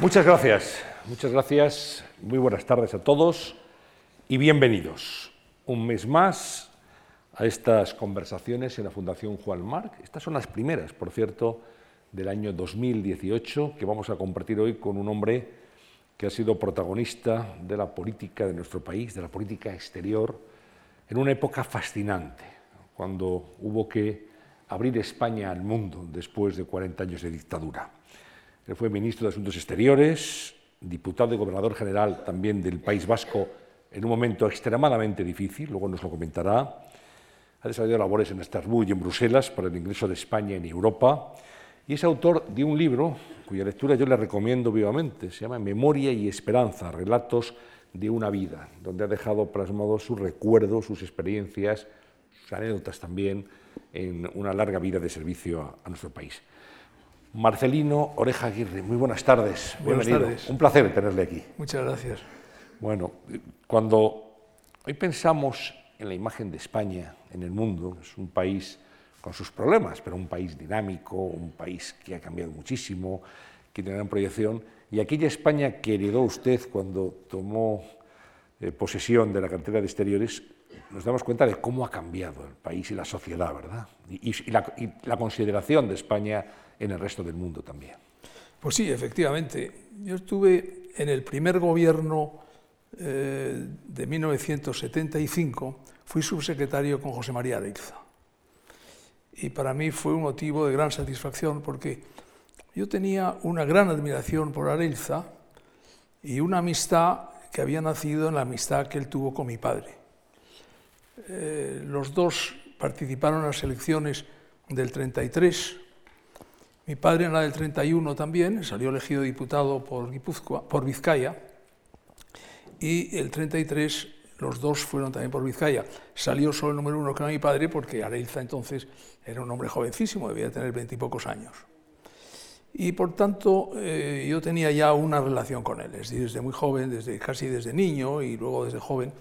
Muchas gracias, muchas gracias. Muy buenas tardes a todos y bienvenidos un mes más a estas conversaciones en la Fundación Juan Marc. Estas son las primeras, por cierto, del año 2018 que vamos a compartir hoy con un hombre que ha sido protagonista de la política de nuestro país, de la política exterior, en una época fascinante, cuando hubo que abrir España al mundo después de 40 años de dictadura. Fue ministro de Asuntos Exteriores, diputado y gobernador general también del País Vasco en un momento extremadamente difícil, luego nos lo comentará. Ha desarrollado labores en Estrasburgo y en Bruselas para el ingreso de España en Europa y es autor de un libro cuya lectura yo le recomiendo vivamente. Se llama Memoria y Esperanza, Relatos de una vida, donde ha dejado plasmados sus recuerdos, sus experiencias, sus anécdotas también en una larga vida de servicio a nuestro país. Marcelino Oreja Aguirre, muy buenas tardes. Buenas Bienvenido. tardes. Un placer tenerle aquí. Muchas gracias. Bueno, cuando hoy pensamos en la imagen de España en el mundo, es un país con sus problemas, pero un país dinámico, un país que ha cambiado muchísimo, que tiene gran proyección, y aquella España que heredó usted cuando tomó eh, posesión de la cartera de exteriores, nos damos cuenta de cómo ha cambiado el país y la sociedad, ¿verdad? Y, y- y la, y la consideración de España en el resto del mundo también. Pues sí, efectivamente. Yo estuve en el primer gobierno eh, de 1975, fui subsecretario con José María Areilza. Y para mí fue un motivo de gran satisfacción porque yo tenía una gran admiración por Areilza y una amistad que había nacido en la amistad que él tuvo con mi padre. Eh, los dos participaron en las elecciones del 33 Mi padre en la del 31 también, salió elegido diputado por, Guipúzcoa, por Vizcaya, y el 33 los dos fueron también por Vizcaya. Salió solo el número uno que era mi padre porque Areilza entonces era un hombre jovencísimo, debía tener veintipocos años. Y por tanto eh, yo tenía ya una relación con él, es decir, desde muy joven, desde, casi desde niño y luego desde joven.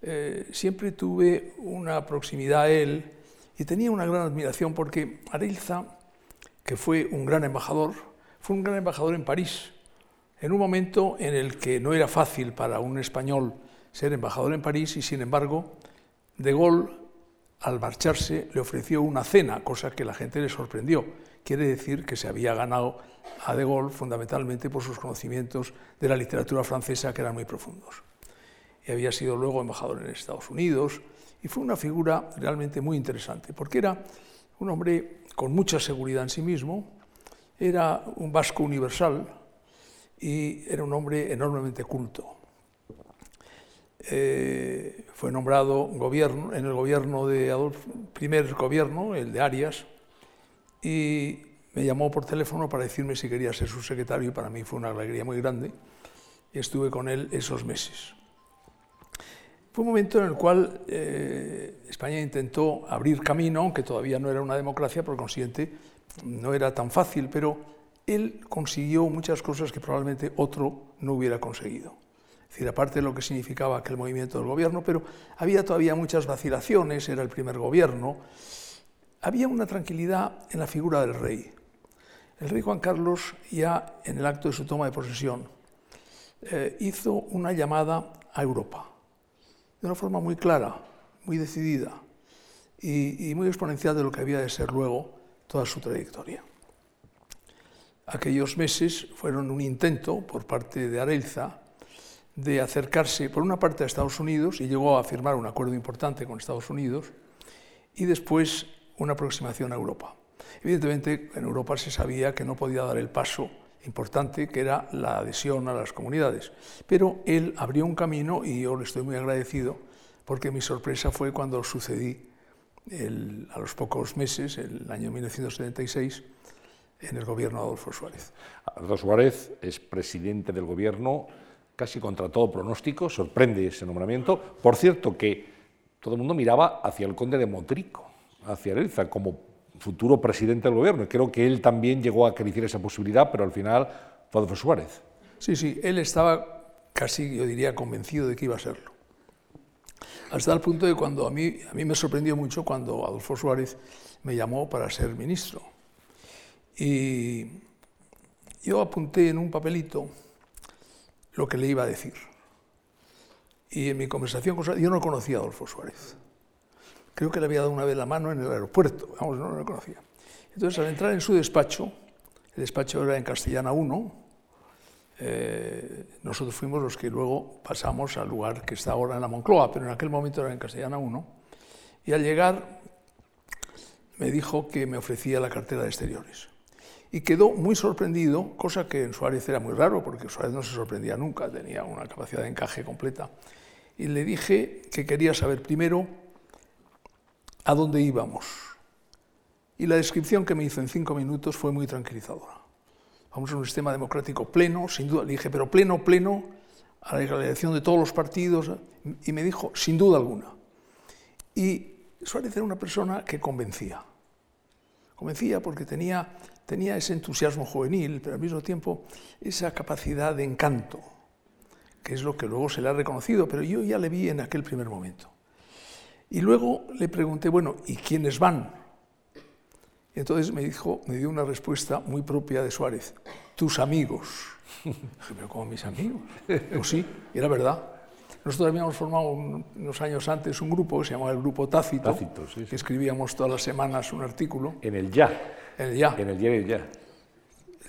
Eh, siempre tuve una proximidad a él y tenía una gran admiración porque Areilza que fue un gran embajador, fue un gran embajador en París, en un momento en el que no era fácil para un español ser embajador en París y sin embargo De Gaulle al marcharse le ofreció una cena, cosa que la gente le sorprendió. Quiere decir que se había ganado a De Gaulle fundamentalmente por sus conocimientos de la literatura francesa que eran muy profundos. Y había sido luego embajador en Estados Unidos y fue una figura realmente muy interesante porque era un hombre con mucha seguridad en sí mismo, era un vasco universal y era un hombre enormemente culto. Eh, fue nombrado en el gobierno de primer gobierno, el de Arias, y me llamó por teléfono para decirme si quería ser su secretario y para mí fue una alegría muy grande. Estuve con él esos meses. Fue un momento en el cual eh, España intentó abrir camino, aunque todavía no era una democracia, por consiguiente no era tan fácil, pero él consiguió muchas cosas que probablemente otro no hubiera conseguido. Es decir, aparte de lo que significaba aquel movimiento del gobierno, pero había todavía muchas vacilaciones, era el primer gobierno, había una tranquilidad en la figura del rey. El rey Juan Carlos, ya en el acto de su toma de posesión, eh, hizo una llamada a Europa de una forma muy clara, muy decidida y, muy exponencial de lo que había de ser luego toda su trayectoria. Aquellos meses fueron un intento por parte de Areilza de acercarse por una parte a Estados Unidos y llegó a firmar un acuerdo importante con Estados Unidos y después una aproximación a Europa. Evidentemente en Europa se sabía que no podía dar el paso importante que era la adhesión a las comunidades. Pero él abrió un camino y yo le estoy muy agradecido porque mi sorpresa fue cuando sucedí a los pocos meses, el año 1976, en el gobierno de Adolfo Suárez. Adolfo Suárez es presidente del gobierno casi contra todo pronóstico, sorprende ese nombramiento. Por cierto que todo el mundo miraba hacia el conde de Motrico, hacia Elza, como futuro presidente del gobierno. Creo que él también llegó a acariciar esa posibilidad, pero al final fue Adolfo Suárez. Sí, sí, él estaba casi, yo diría, convencido de que iba a serlo. Hasta el punto de cuando a mí, a mí me sorprendió mucho cuando Adolfo Suárez me llamó para ser ministro. Y, yo apunté en un papelito lo que le iba a decir. Y en mi conversación con Suárez, yo no conocía a Adolfo Suárez. Creo que le había dado una vez la mano en el aeropuerto, vamos, no lo conocía. Entonces, al entrar en su despacho, el despacho era en Castellana 1, eh, nosotros fuimos los que luego pasamos al lugar que está ahora en la Moncloa, pero en aquel momento era en Castellana 1. Y al llegar me dijo que me ofrecía la cartera de exteriores. Y quedó muy sorprendido, cosa que en Suárez era muy raro, porque Suárez no se sorprendía nunca, tenía una capacidad de encaje completa. Y le dije que quería saber primero a dónde íbamos. Y la descripción que me hizo en cinco minutos fue muy tranquilizadora. Vamos a un sistema democrático pleno, sin duda. Le dije, pero pleno, pleno, a la elección de todos los partidos. Y me dijo, sin duda alguna. Y Suárez era una persona que convencía. Convencía porque tenía, tenía ese entusiasmo juvenil, pero al mismo tiempo esa capacidad de encanto, que es lo que luego se le ha reconocido, pero yo ya le vi en aquel primer momento. Y luego le pregunté, bueno, ¿y quiénes van? Y entonces me dijo, me dio una respuesta muy propia de Suárez, tus amigos. Dije, pero ¿cómo mis amigos? Pues sí, era verdad. Nosotros habíamos formado unos años antes un grupo que se llamaba el Grupo Tácito, Tácito sí, sí. que escribíamos todas las semanas un artículo. En el ya. En el ya. En el diario ya.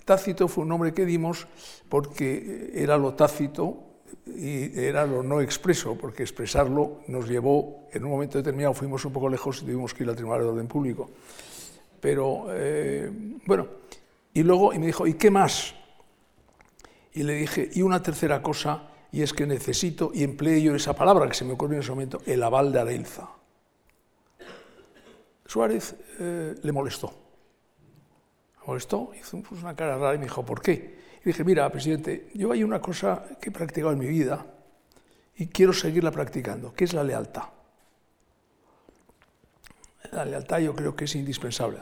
Tácito fue un nombre que dimos porque era lo tácito y era lo no expreso, porque expresarlo nos llevó, en un momento determinado fuimos un poco lejos y tuvimos que ir al Tribunal de Orden Público. Pero, eh, bueno, y luego y me dijo, ¿y qué más? Y le dije, y una tercera cosa, y es que necesito, y empleé yo esa palabra que se me ocurrió en ese momento, el aval de Areilza. Suárez eh, le molestó. Le molestó, hizo una cara rara y me dijo, ¿por qué? Dije, mira, presidente, yo hay una cosa que he practicado en mi vida y quiero seguirla practicando, que es la lealtad. La lealtad yo creo que es indispensable.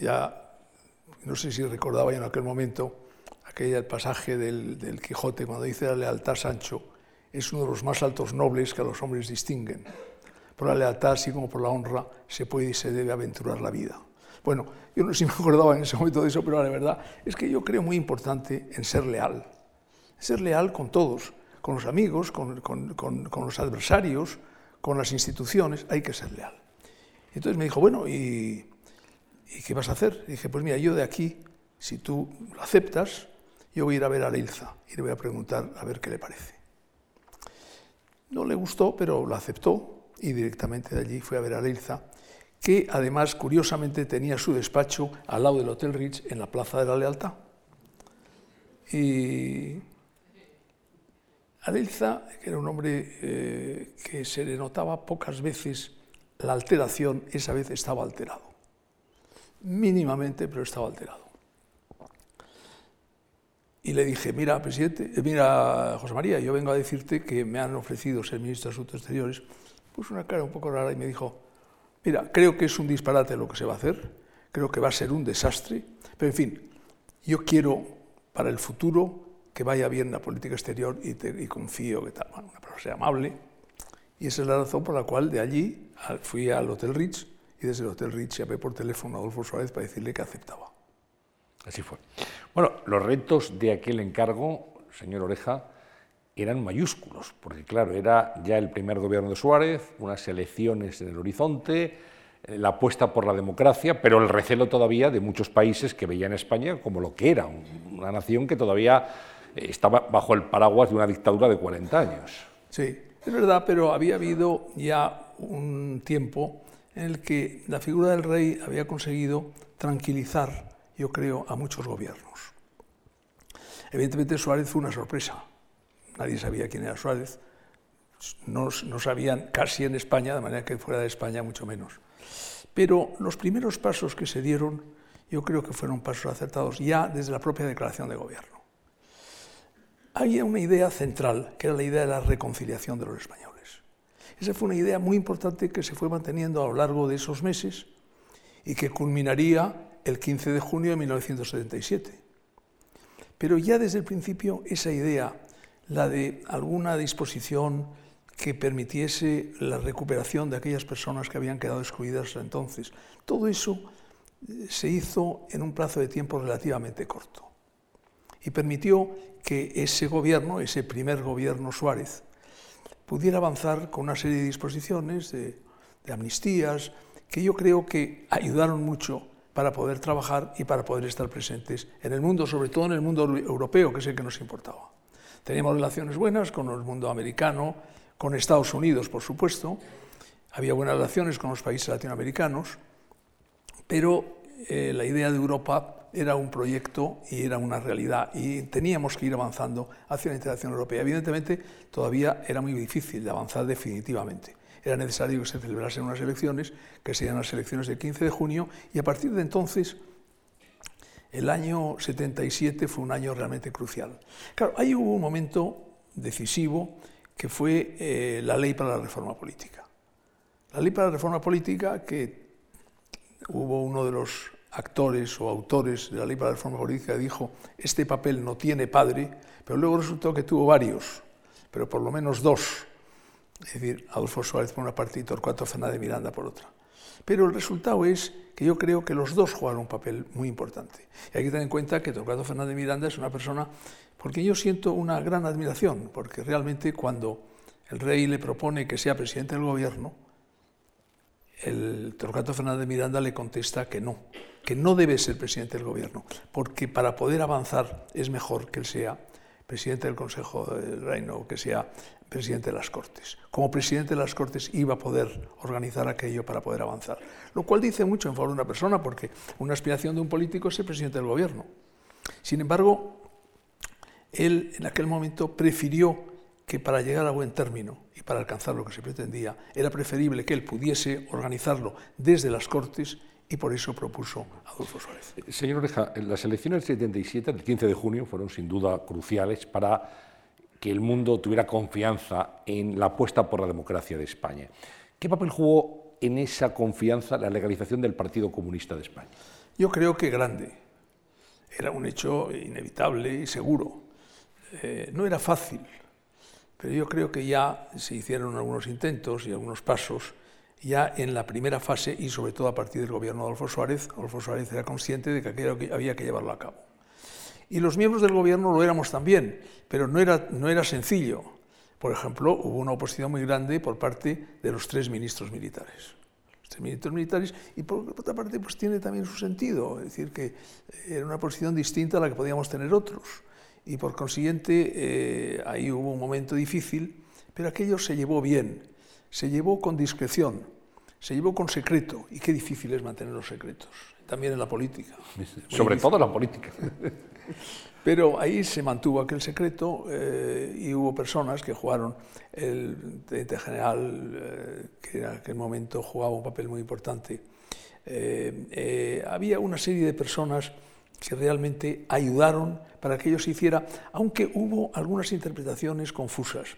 Ya, no sé si recordaba yo en aquel momento, aquel pasaje del, del, Quijote cuando dice la lealtad Sancho es uno de los más altos nobles que a los hombres distinguen. Por la lealtad, así como por la honra, se puede y se debe aventurar la vida. Bueno, yo no sé si me acordaba en ese momento de eso, pero la verdad es que yo creo muy importante en ser leal. Ser leal con todos, con los amigos, con, los adversarios, con las instituciones, hay que ser leal. Entonces me dijo, bueno, ¿y, ¿y qué vas a hacer? Y dije, pues mira, yo de aquí, si tú lo aceptas, yo voy a ir a ver a Leilza y le voy a preguntar a ver qué le parece. No le gustó, pero lo aceptó y directamente de allí fue a ver a Leilza, que además curiosamente tenía su despacho al lado del Hotel Ritz en la Plaza de la Lealtad. Y a Leilza, que era un hombre eh, que se le notaba pocas veces la alteración, esa vez estaba alterado. Mínimamente, pero estaba alterado. Y le dije, mira, presidente, eh, mira, José María, yo vengo a decirte que me han ofrecido ser ministro de Asuntos Exteriores. Puso una cara un poco rara y me dijo, mira, creo que es un disparate lo que se va a hacer, creo que va a ser un desastre, pero en fin, yo quiero para el futuro que vaya bien la política exterior y, confío que tal, una persona amable. Y esa es la razón por la cual de allí fui al Hotel Ritz y desde el Hotel Ritz llamé por teléfono a Adolfo Suárez para decirle que aceptaba. Así fue. Bueno, los retos de aquel encargo, señor Oreja, eran mayúsculos, porque claro, era ya el primer gobierno de Suárez, unas elecciones en el horizonte, la apuesta por la democracia, pero el recelo todavía de muchos países que veían a España como lo que era, una nación que todavía estaba bajo el paraguas de una dictadura de 40 años. Sí, es verdad, pero había habido ya un tiempo en el que la figura del rey había conseguido tranquilizar yo creo, a muchos gobiernos. Evidentemente Suárez fue una sorpresa. Nadie sabía quién era Suárez. No, no, sabían casi en España, de manera que fuera de España mucho menos. Pero los primeros pasos que se dieron, yo creo que fueron pasos acertados ya desde la propia declaración de gobierno. Había una idea central, que era la idea de la reconciliación de los españoles. Esa fue una idea muy importante que se fue manteniendo a lo largo de esos meses y que culminaría el 15 de junio de 1977. Pero ya desde el principio esa idea, la de alguna disposición que permitiese la recuperación de aquellas personas que habían quedado excluidas entonces, todo eso se hizo en un plazo de tiempo relativamente corto y permitió que ese gobierno, ese primer gobierno Suárez, pudiera avanzar con una serie de disposiciones, de, de amnistías, que yo creo que ayudaron mucho para poder trabajar y para poder estar presentes en el mundo, sobre todo en el mundo europeo, que es el que nos importaba. Teníamos relaciones buenas con el mundo americano, con Estados Unidos, por supuesto, había buenas relaciones con los países latinoamericanos, pero eh, la idea de Europa era un proyecto y era una realidad y teníamos que ir avanzando hacia la integración europea. Evidentemente, todavía era muy difícil de avanzar definitivamente. Era necesario que se celebrasen unas elecciones, que serían las elecciones del 15 de junio, y a partir de entonces, el año 77 fue un año realmente crucial. Claro, ahí hubo un momento decisivo que fue eh, la ley para la reforma política. La ley para la reforma política, que hubo uno de los actores o autores de la ley para la reforma política dijo, este papel no tiene padre, pero luego resultó que tuvo varios, pero por lo menos dos. Es decir, Adolfo Suárez por una parte y Torcuato Fernández Miranda por otra. Pero el resultado es que yo creo que los dos jugaron un papel muy importante. Y hay que tener en cuenta que Torcuato Fernández Miranda es una persona por quien yo siento una gran admiración, porque realmente cuando el rey le propone que sea presidente del gobierno, el Torquato Fernández de Miranda le contesta que no, que no debe ser presidente del gobierno, porque para poder avanzar es mejor que él sea presidente del Consejo del Reino o que sea presidente de las Cortes. Como presidente de las Cortes iba a poder organizar aquello para poder avanzar. Lo cual dice mucho en favor de una persona, porque una aspiración de un político es ser presidente del gobierno. Sin embargo, él en aquel momento prefirió que para llegar a buen término y para alcanzar lo que se pretendía, era preferible que él pudiese organizarlo desde las Cortes y por eso propuso a Adolfo Suárez. Señor Oreja, las elecciones del 77, del 15 de junio, fueron sin duda cruciales para que el mundo tuviera confianza en la apuesta por la democracia de España. ¿Qué papel jugó en esa confianza la legalización del Partido Comunista de España? Yo creo que grande. Era un hecho inevitable y seguro. Eh, no era fácil pero yo creo que ya se hicieron algunos intentos y algunos pasos ya en la primera fase y sobre todo a partir del gobierno de Adolfo Suárez. Adolfo Suárez era consciente de que aquello había que llevarlo a cabo. Y los miembros del gobierno lo éramos también, pero no era, no era sencillo. Por ejemplo, hubo una oposición muy grande por parte de los tres ministros militares. Los tres ministros militares, y por, otra parte, pues tiene también su sentido, es decir, que era una posición distinta a la que podíamos tener otros y por consiguiente eh, ahí hubo un momento difícil, pero aquello se llevó bien, se llevó con discreción, se llevó con secreto, y qué difícil es mantener los secretos, también en la política. Sobre todo en la política. Pero ahí se mantuvo aquel secreto eh, y hubo personas que jugaron, el teniente general, eh, que en aquel momento jugaba un papel muy importante, había una serie de personas que realmente ayudaron para que ello se hiciera, aunque hubo algunas interpretaciones confusas.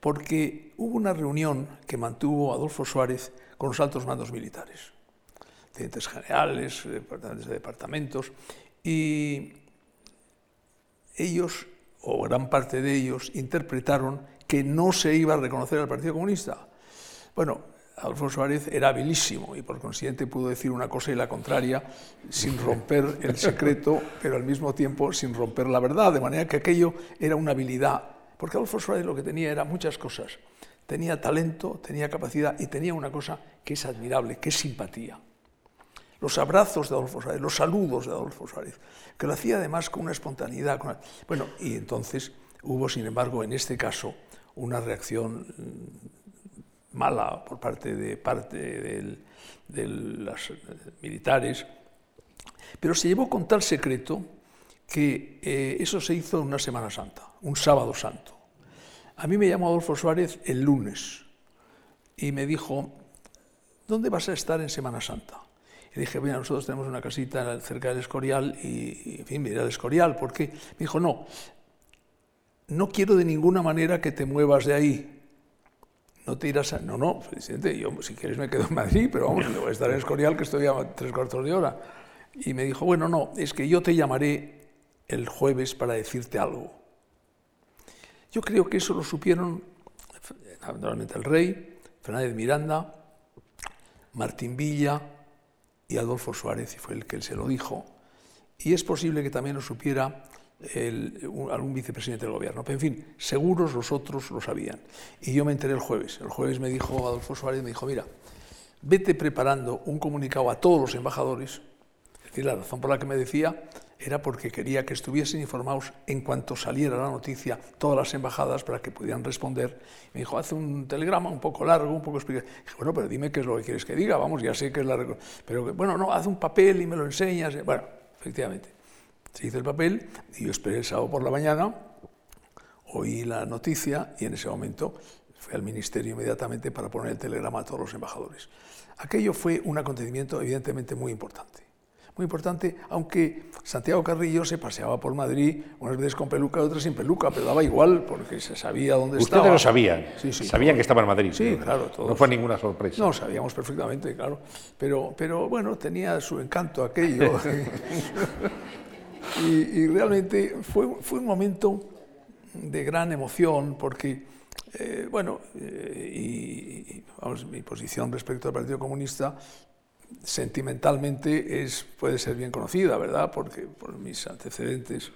Porque hubo una reunión que mantuvo Adolfo Suárez con los altos mandos militares, tenientes generales, departamentos de departamentos, y ellos, o gran parte de ellos, interpretaron que no se iba a reconocer al Partido Comunista. Bueno, Adolfo Suárez era habilísimo y por consiguiente pudo decir una cosa y la contraria sin romper el secreto, pero al mismo tiempo sin romper la verdad, de manera que aquello era una habilidad, porque Adolfo Suárez lo que tenía era muchas cosas. Tenía talento, tenía capacidad y tenía una cosa que es admirable, que es simpatía. Los abrazos de Adolfo Suárez, los saludos de Adolfo Suárez, que lo hacía además con una espontaneidad. Bueno, y entonces hubo, sin embargo, en este caso, una reacción mala por parte de, parte de los militares, pero se llevó con tal secreto que eh, eso se hizo en una Semana Santa, un sábado santo. A mí me llamó Adolfo Suárez el lunes y me dijo, ¿dónde vas a estar en Semana Santa? Y dije, bueno, nosotros tenemos una casita cerca del Escorial y, en fin, me iré al Escorial. ¿Por qué? Me dijo, no, no quiero de ninguna manera que te muevas de ahí no te irás a... No, no, presidente, yo si quieres me quedo en Madrid, pero vamos, voy a estar en Escorial que estoy a tres cuartos de hora. Y me dijo, bueno, no, es que yo te llamaré el jueves para decirte algo. Yo creo que eso lo supieron naturalmente el rey, Fernández Miranda, Martín Villa, y Adolfo Suárez, y fue el que se lo dijo. Y es posible que también lo supiera algún vicepresidente del gobierno. Pero en fin, seguros los otros lo sabían. Y yo me enteré el jueves. El jueves me dijo Adolfo Suárez, me dijo, mira, vete preparando un comunicado a todos los embajadores. Es decir, la razón por la que me decía era porque quería que estuviesen informados en cuanto saliera la noticia todas las embajadas para que pudieran responder. Me dijo, hace un telegrama un poco largo, un poco explicativo. Dije, bueno, pero dime qué es lo que quieres que diga, vamos, ya sé que es la... Pero bueno, no, haz un papel y me lo enseñas. Bueno, efectivamente, se hizo el papel y yo esperé el sábado por la mañana, oí la noticia y en ese momento fui al ministerio inmediatamente para poner el telegrama a todos los embajadores. Aquello fue un acontecimiento evidentemente muy importante muy importante, aunque Santiago Carrillo se paseaba por Madrid unas veces con peluca y otras sin peluca, pero daba igual porque se sabía dónde estaba. Ustedes lo sabían, sí, sí, sabían que estaba en Madrid. Sí, claro. Todos. No fue ninguna sorpresa. No, sabíamos perfectamente, claro. Pero, pero bueno, tenía su encanto aquello. y, realmente fue, fue un momento de gran emoción porque, eh, bueno, eh, y, vamos, mi posición respecto al Partido Comunista sentimentalmente es, puede ser bien conocida, ¿verdad? Porque por mis antecedentes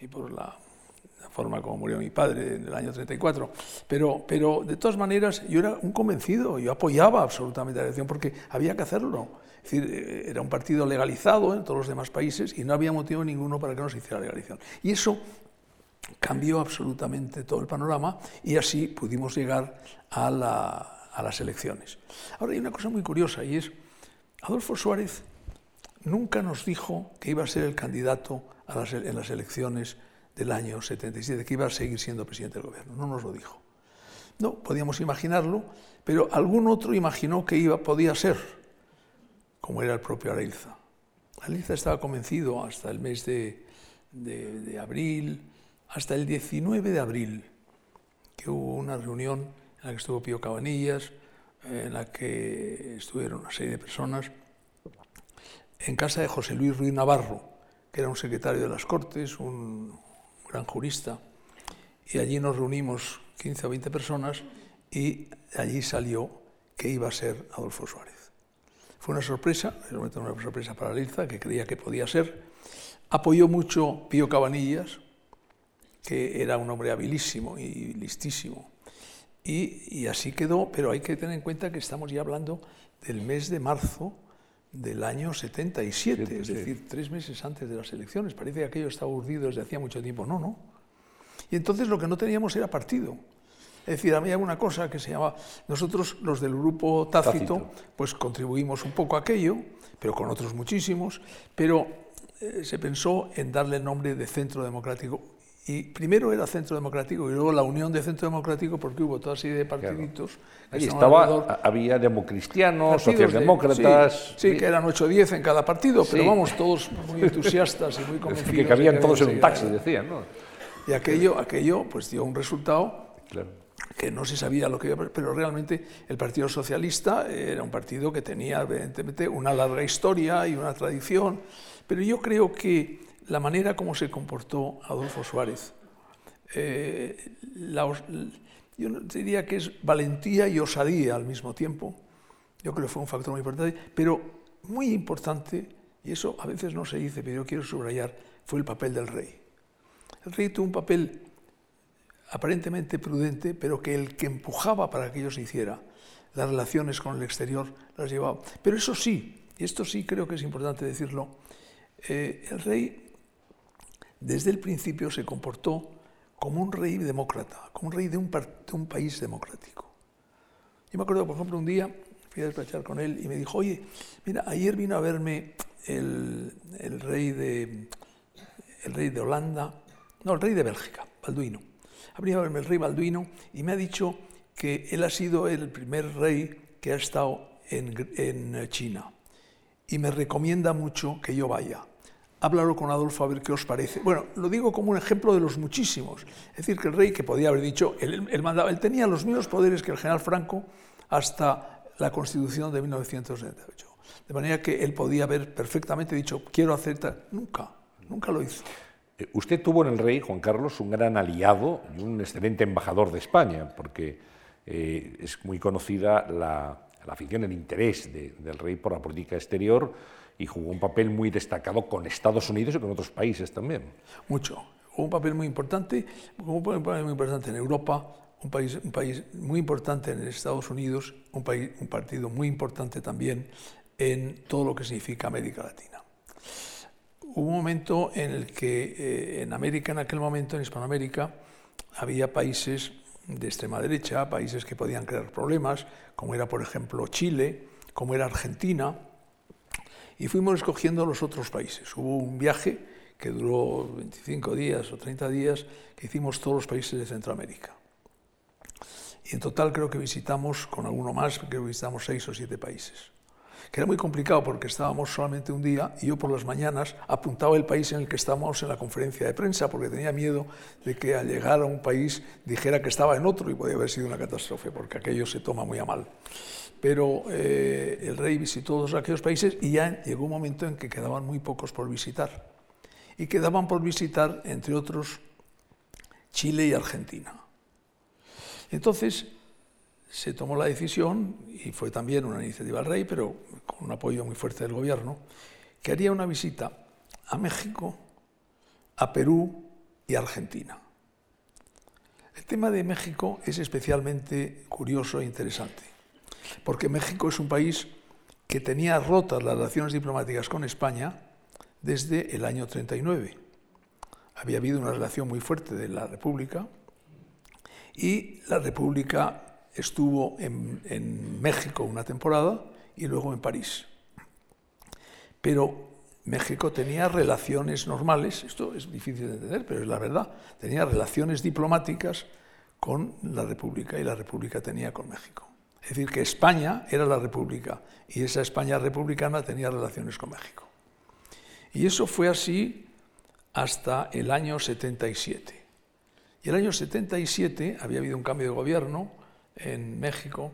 y por la, forma como murió mi padre en el año 34. Pero, pero de todas maneras yo era un convencido, yo apoyaba absolutamente la elección porque había que hacerlo. Es decir, eh, era un partido legalizado en todos los demás países y no había motivo ninguno para que no se hiciera la legalización. Y eso cambió absolutamente todo el panorama y así pudimos llegar a, la, a las elecciones. Ahora hay una cosa muy curiosa y es Adolfo Suárez nunca nos dijo que iba a ser el candidato en las elecciones del año 77, que iba a seguir siendo presidente del gobierno. No nos lo dijo. No, podíamos imaginarlo, pero algún otro imaginó que iba, podía ser, como era el propio Areilza. Areilza estaba convencido hasta el mes de, de abril, hasta el 19 de abril, que hubo una reunión en la que estuvo Pío Cabanillas, en la que estuvieron una serie de personas, en casa de José Luis Ruiz Navarro, que era un secretario de las Cortes, un gran jurista, y allí nos reunimos 15 o 20 personas y allí salió que iba a ser Adolfo Suárez. Fue una sorpresa, una sorpresa para Lilza, que creía que podía ser. Apoyó mucho Pío Cabanillas, que era un hombre habilísimo y listísimo, y, así quedó, pero hay que tener en cuenta que estamos ya hablando del mes de marzo del año 77, es decir, tres meses antes de las elecciones. Parece que aquello estaba urdido desde hacía mucho tiempo. No, no. Y entonces lo que no teníamos era partido. Es decir, había una cosa que se llama, nosotros los del grupo Tácito, pues contribuimos un poco a aquello, pero con otros muchísimos, pero eh, se pensó en darle el nombre de Centro Democrático y primero era Centro Democrático y luego la Unión de Centro Democrático porque hubo toda serie de partiditos. Allí estaba, había democristianos, socialdemócratas. sí, que eran 8 o 10 en cada partido, pero vamos, todos muy entusiastas y muy convencidos. que cabían todos en un taxi, decían, ¿no? Y aquello, aquello pues dio un resultado que no se sabía lo que iba a pero realmente el Partido Socialista era un partido que tenía evidentemente una larga historia y una tradición, pero yo creo que la manera como se comportó Adolfo Suárez, eh, yo diría que es valentía y osadía al mismo tiempo. Yo creo que fue un factor muy importante, pero muy importante, y eso a veces no se dice, pero yo quiero subrayar, fue el papel del rey. El rey tuvo un papel aparentemente prudente, pero que el que empujaba para que ello se hiciera, las relaciones con el exterior las llevaba. Pero eso sí, y esto sí creo que es importante decirlo, eh, el rey desde el principio se comportó como un rey demócrata, como un rey de un, país democrático. Yo me acuerdo, por ejemplo, un día fui a despachar con él y me dijo, oye, mira, ayer vino a verme el, rey, de, el rey de Holanda, no, el rey de Bélgica, Balduino. Ha venido a verme el rey Balduino y me ha dicho que él ha sido el primer rey que ha estado en China y me recomienda mucho que yo vaya háblalo con Adolfo a ver qué os parece. Bueno, lo digo como un ejemplo de los muchísimos. Es decir, que el rey, que podía haber dicho, él, él tenía los mismos poderes que el general Franco hasta la Constitución de 1978. De manera que él podía haber perfectamente dicho, quiero aceptar. Nunca, nunca lo hizo. Eh, usted tuvo en el rey, Juan Carlos, un gran aliado y un excelente embajador de España, porque eh, es muy conocida la, la afición, el interés del rey por la política exterior y jugó un papel muy destacado con Estados Unidos y con otros países también. Mucho. Jugó un papel muy importante, un papel muy importante en Europa, un país, un país muy importante en Estados Unidos, un, país, un partido muy importante también en todo lo que significa América Latina. Hubo un momento en el que eh, en América, en aquel momento, en Hispanoamérica, había países de extrema derecha, países que podían crear problemas, como era, por ejemplo, Chile, como era Argentina, y fuimos escogiendo los otros países. Hubo un viaje que duró 25 días o 30 días, que hicimos todos los países de Centroamérica. Y en total creo que visitamos, con alguno más, creo que visitamos seis o siete países que era muy complicado porque estábamos solamente un día y yo por las mañanas apuntaba el país en el que estábamos en la conferencia de prensa porque tenía miedo de que al llegar a un país dijera que estaba en otro y podía haber sido una catástrofe porque aquello se toma muy a mal. Pero eh, el rey visitó todos aquellos países y ya llegó un momento en que quedaban muy pocos por visitar. Y quedaban por visitar, entre otros, Chile y Argentina. Entonces, se tomó la decisión, y fue también una iniciativa del rey, pero con un apoyo muy fuerte del gobierno, que haría una visita a México, a Perú y a Argentina. El tema de México es especialmente curioso e interesante, porque México es un país que tenía rotas las relaciones diplomáticas con España desde el año 39. Había habido una relación muy fuerte de la República y la República estuvo en, México una temporada y luego en París. Pero México tenía relaciones normales, esto es difícil de entender, pero es la verdad, tenía relaciones diplomáticas con la República y la República tenía con México. Es decir, que España era la República y esa España republicana tenía relaciones con México. Y eso fue así hasta el año 77. Y el año 77 había habido un cambio de gobierno en México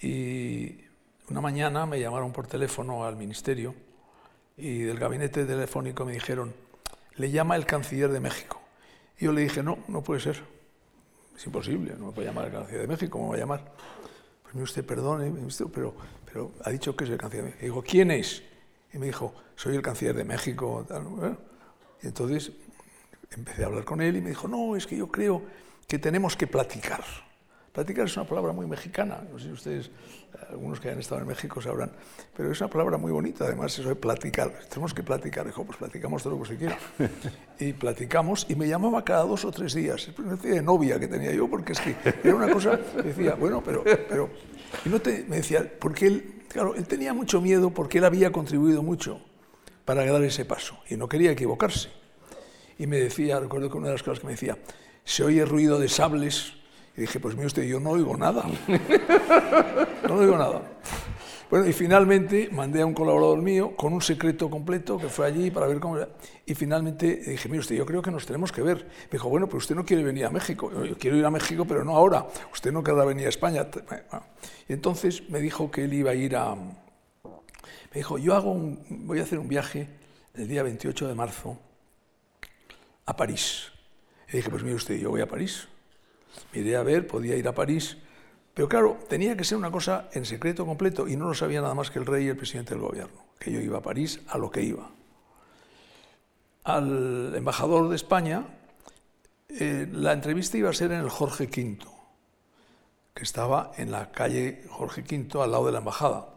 y una mañana me llamaron por teléfono al ministerio y del gabinete telefónico me dijeron, le llama el canciller de México. Y yo le dije, no, no puede ser, es imposible, no me puede llamar el canciller de México, ¿cómo me va a llamar? Mire usted, perdone, pero, pero ha dicho que es el canciller de México. Y digo, ¿quién es? Y me dijo, soy el canciller de México. Y entonces empecé a hablar con él y me dijo, no, es que yo creo que tenemos que platicar. Platicar es una palabra muy mexicana, no sé si ustedes, algunos que hayan estado en México sabrán, pero es una palabra muy bonita, además eso de platicar, tenemos que platicar, dijo, pues platicamos todo lo que se quiera. Y platicamos, y me llamaba cada dos o tres días, es una especie de novia que tenía yo, porque es que era una cosa, decía, bueno, pero, pero, y no te, me decía, porque él, claro, él tenía mucho miedo porque él había contribuido mucho para dar ese paso, y no quería equivocarse. Y me decía, recuerdo que una de las cosas que me decía, se oye ruido de sables, y dije, pues mire usted, yo no oigo nada. No oigo nada. Bueno, y finalmente mandé a un colaborador mío con un secreto completo que fue allí para ver cómo. Y finalmente dije, mire usted, yo creo que nos tenemos que ver. Me dijo, bueno, pero usted no quiere venir a México. Yo quiero ir a México, pero no ahora. Usted no querrá venir a España. Y entonces me dijo que él iba a ir a... Me dijo, yo hago un... voy a hacer un viaje el día 28 de marzo a París. Y dije, pues mire usted, yo voy a París Miré a ver, podía ir a París, pero claro, tenía que ser una cosa en secreto completo y no lo sabía nada más que el rey y el presidente del gobierno, que yo iba a París a lo que iba. Al embajador de España, eh, la entrevista iba a ser en el Jorge V, que estaba en la calle Jorge V al lado de la embajada.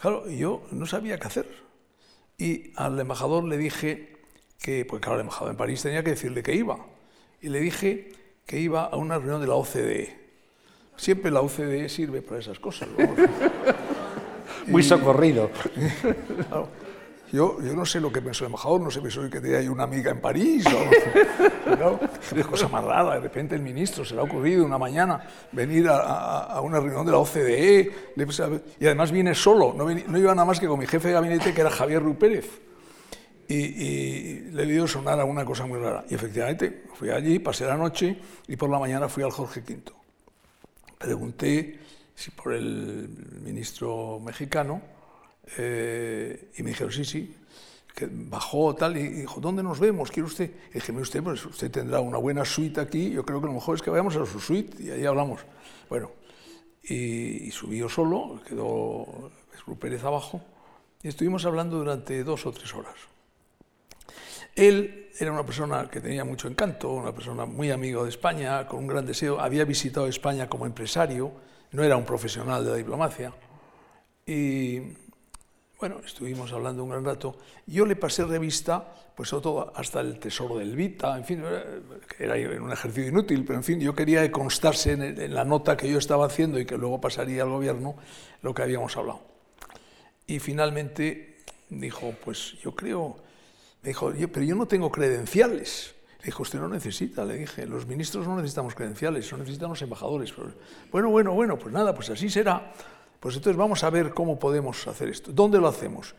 Claro, yo no sabía qué hacer. Y al embajador le dije que, pues claro, el embajador en París tenía que decirle que iba. Y le dije que iba a una reunión de la OCDE. Siempre la OCDE sirve para esas cosas. Muy socorrido. yo, yo, no sé lo que pensó el embajador, no sé si que tenía una amiga en París. O, Qué cosa más rara. De repente el ministro se le ha ocurrido una mañana venir a, a, una reunión de la OCDE. Y además viene solo, no, no iba nada más que con mi jefe de gabinete, que era Javier Rupérez y, le dio sonar a una cosa muy rara. Y efectivamente, fui allí, pasé la noche y por la mañana fui al Jorge V. Pregunté si por el ministro mexicano eh, y me dijeron, sí, sí, bajó tal y dijo, ¿dónde nos vemos? ¿Quiere usted? Y dije, usted, pues usted tendrá una buena suite aquí, yo creo que lo mejor es que vayamos a su suite y ahí hablamos. Bueno, y, subí yo solo, quedó Pérez abajo, y estuvimos hablando durante dos o tres horas. Él era una persona que tenía mucho encanto, una persona muy amigo de España, con un gran deseo, había visitado España como empresario, no era un profesional de la diplomacia, y bueno, estuvimos hablando un gran rato. Yo le pasé revista, pues todo, hasta el tesoro del Vita, en fin, era un ejercicio inútil, pero en fin, yo quería constarse en, la nota que yo estaba haciendo y que luego pasaría al gobierno lo que habíamos hablado. Y finalmente dijo, pues yo creo, me dijo, pero yo no tengo credenciales. Le dijo, usted no necesita, le dije, los ministros no necesitamos credenciales, no necesitan los embajadores. Bueno, bueno, bueno, pues nada, pues así será. Pues entonces vamos a ver cómo podemos hacer esto. ¿Dónde lo hacemos?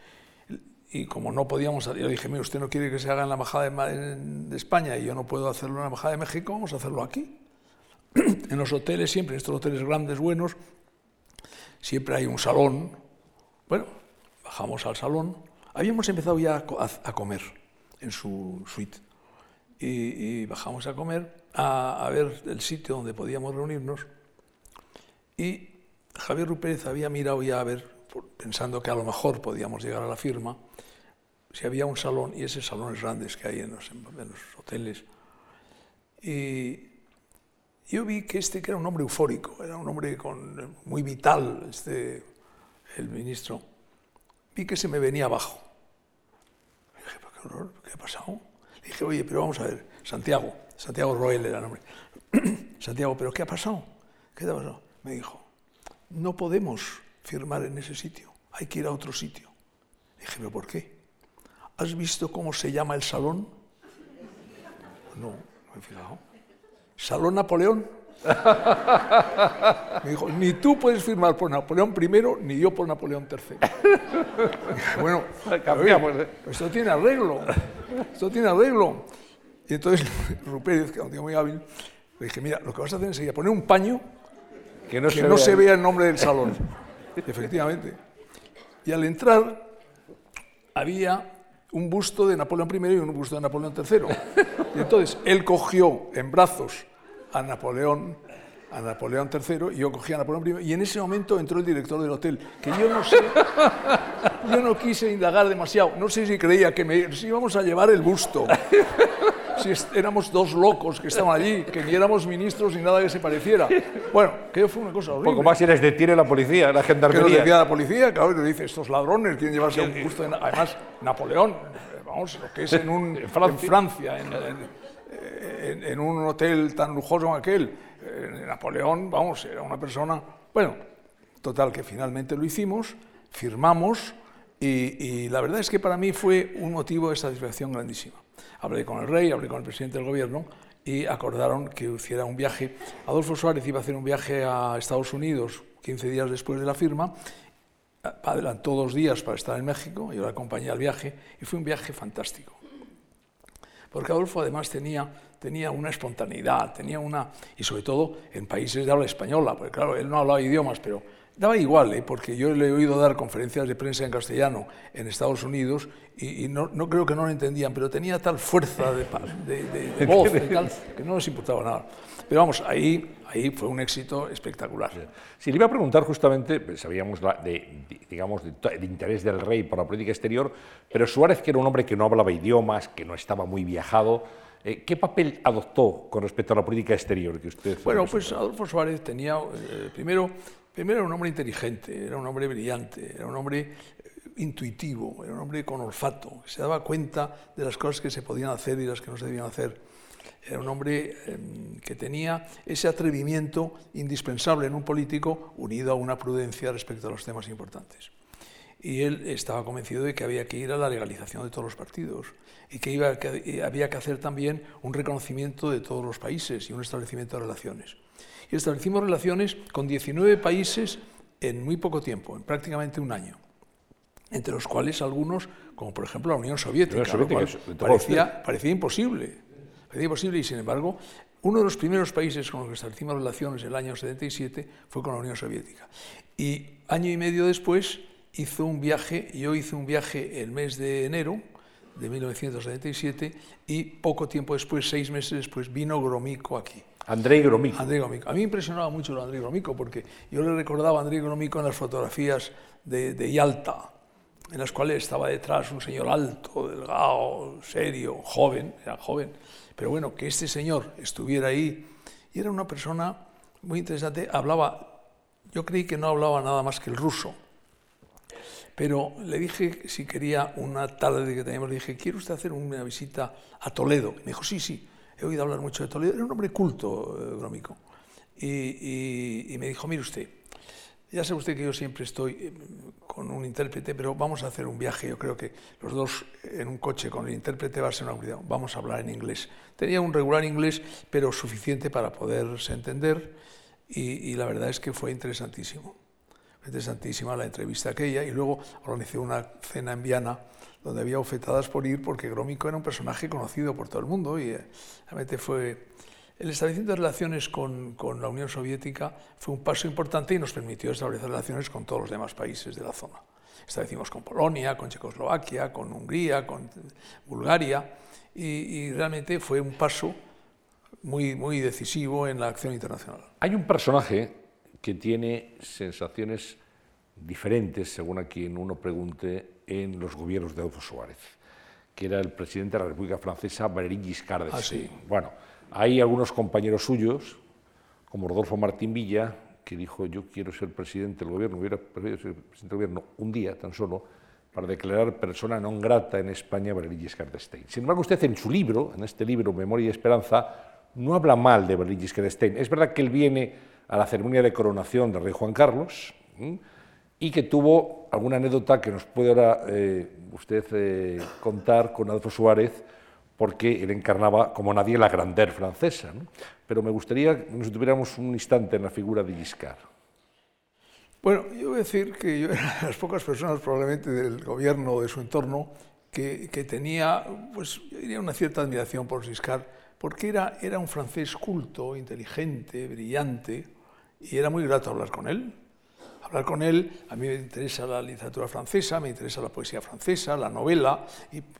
Y como no podíamos, yo dije, mire, usted no quiere que se haga en la Embajada de, España y yo no puedo hacerlo en la Embajada de México, vamos a hacerlo aquí. en los hoteles siempre, en estos hoteles grandes, buenos, siempre hay un salón. Bueno, bajamos al salón. Habíamos empezado ya a, comer en su suite. Y, bajamos a comer, a, ver el sitio donde podíamos reunirnos. Y Javier Rupérez había mirado ya a ver, pensando que a lo mejor podíamos llegar a la firma, si había un salón, y esos salones grandes que hay en los, hoteles. Y yo vi que este, que era un hombre eufórico, era un hombre con, muy vital, este, el ministro, vi que se me venía abajo. dije, qué horror, ¿qué ha pasado? Le dije, oye, pero vamos a ver, Santiago, Santiago Roel era el nombre. Santiago, ¿pero qué ha pasado? ¿Qué te ha pasado? Me dijo, no podemos firmar en ese sitio, hay que ir a otro sitio. Dije, ¿pero por qué? ¿Has visto cómo se llama el salón? No, no he fijado. ¿Salón Napoleón? Me dijo, ni tú puedes firmar por Napoleón I, ni yo por Napoleón III. bueno, cambiamos. ¿eh? esto tiene arreglo, esto tiene arreglo. Y entonces Rupérez, que es un tío muy hábil, le dije, mira, lo que vas a hacer es poner un paño que no, se, vea el nombre del salón. Efectivamente. Y al entrar había un busto de Napoleón I y un busto de Napoleón III. Y entonces él cogió en brazos a Napoleón, a Napoleón III y yo cogí a Napoleón I. Y en ese momento entró el director del hotel, que yo no sé, yo no quise indagar demasiado. No sé si creía que me si íbamos a llevar el busto si éramos dos locos que estaban allí, que ni éramos ministros ni nada que se pareciera. Bueno, que fue una cosa horrible. Poco más si les detiene la policía, la gendarmería. Que decía la policía, claro, que dice, estos ladrones quieren llevarse un gusto. De... Además, Napoleón, vamos, lo que es en, un, en Francia, en, en, un hotel tan lujoso como aquel, Napoleón, vamos, era una persona... Bueno, total, que finalmente lo hicimos, firmamos, y, y la verdad es que para mí fue un motivo de satisfacción grandísima hablé con el rey, hablé con el presidente del gobierno y acordaron que hiciera un viaje. Adolfo Suárez iba a hacer un viaje a Estados Unidos 15 días después de la firma, adelantó dos días para estar en México, yo le acompañé al viaje y fue un viaje fantástico. Porque Adolfo además tenía, tenía una espontaneidad, tenía una, y sobre todo en países de habla española, porque claro, él no hablaba idiomas, pero Daba igual, ¿eh? porque yo le he oído dar conferencias de prensa en castellano en Estados Unidos y, no, no, creo que no lo entendían, pero tenía tal fuerza de, de, voz que no les importaba nada. Pero vamos, ahí, ahí fue un éxito espectacular. Si le iba a preguntar justamente, pues, sabíamos de, digamos, de, interés del rey por la política exterior, pero Suárez, que era un hombre que no hablaba idiomas, que no estaba muy viajado, eh, ¿Qué papel adoptó con respecto a la política exterior que usted Bueno, pues Adolfo Suárez tenía, eh, primero, Primero era un hombre inteligente, era un hombre brillante, era un hombre eh, intuitivo, era un hombre con olfato, se daba cuenta de las cosas que se podían hacer y las que no se debían hacer. Era un hombre em, que tenía ese atrevimiento indispensable en un político unido a una prudencia respecto a los temas importantes. Y él estaba convencido de que había que ir a la legalización de todos los partidos y que, iba, que había que hacer también un reconocimiento de todos los países y un establecimiento de relaciones y establecimos relaciones con 19 países en muy poco tiempo, en prácticamente un año, entre los cuales algunos, como por ejemplo la Unión Soviética, parecía, parecía, imposible, parecía imposible y sin embargo uno de los primeros países con los que establecimos relaciones en el año 77 fue con la Unión Soviética. Y año y medio después hizo un viaje, yo hice un viaje el mes de enero, de 1977 y poco tiempo después, seis meses después, vino Gromico aquí. Andrei Gromico. Andrei Gromico. A mí me impresionaba mucho lo de Andrei Gromico porque yo le recordaba a Andrei Gromico en las fotografías de, de Yalta, en las cuales estaba detrás un señor alto, delgado, serio, joven, era joven, pero bueno, que este señor estuviera ahí y era una persona muy interesante, hablaba, yo creí que no hablaba nada más que el ruso, pero le dije si quería una tarde que teníamos, le dije, ¿quiere usted hacer una visita a Toledo? me dijo, sí, sí, he oído hablar mucho de Toledo, era un hombre culto, eh, Grómico, y, y me dijo, mire usted, ya sabe usted que yo siempre estoy eh, con un intérprete, pero vamos a hacer un viaje, yo creo que los dos en un coche con el intérprete va a ser una cuidado. Vamos a hablar en inglés. Tenía un regular inglés, pero suficiente para poderse entender y, la verdad es que fue interesantísimo. Interesantísima la entrevista aquella y luego organizé una cena en Viana donde había ofetadas por ir porque Grómico era un personaje conocido por todo el mundo y eh, realmente fue el establecimiento de relaciones con, la Unión Soviética fue un paso importante y nos permitió establecer relaciones con todos los demás países de la zona. Establecimos con Polonia, con Checoslovaquia, con Hungría, con Bulgaria y, realmente fue un paso muy, muy decisivo en la acción internacional. Hay un personaje que tiene sensaciones diferentes, según a quien uno pregunte, en los gobiernos de Adolfo Suárez, que era el presidente de la República Francesa, Valéry Giscard d'Estaing. Ah, bueno, hay algunos compañeros suyos, como Rodolfo Martín Villa, que dijo yo quiero ser presidente del gobierno, hubiera preferido ser presidente del gobierno un día tan solo para declarar persona non grata en España Valéry Giscard d'Estaing. Sin embargo, usted en su libro, en este libro Memoria y Esperanza, no habla mal de Valéry Giscard d'Estaing. Es verdad que él viene a la ceremonia de coronación del rey Juan Carlos y que tuvo alguna anécdota que nos puede ahora eh, usted eh, contar con Adolfo Suárez, porque él encarnaba como nadie la grandeur francesa. Pero me gustaría que nos tuviéramos un instante en la figura de Giscard. Bueno, yo voy a decir que yo era de las pocas personas probablemente del gobierno o de su entorno que, tenía pues, diría una cierta admiración por Giscard, porque era, era un francés culto, inteligente, brillante, y era muy grato hablar con él hablar con él. A mí me interesa la literatura francesa, me interesa la poesía francesa, la novela,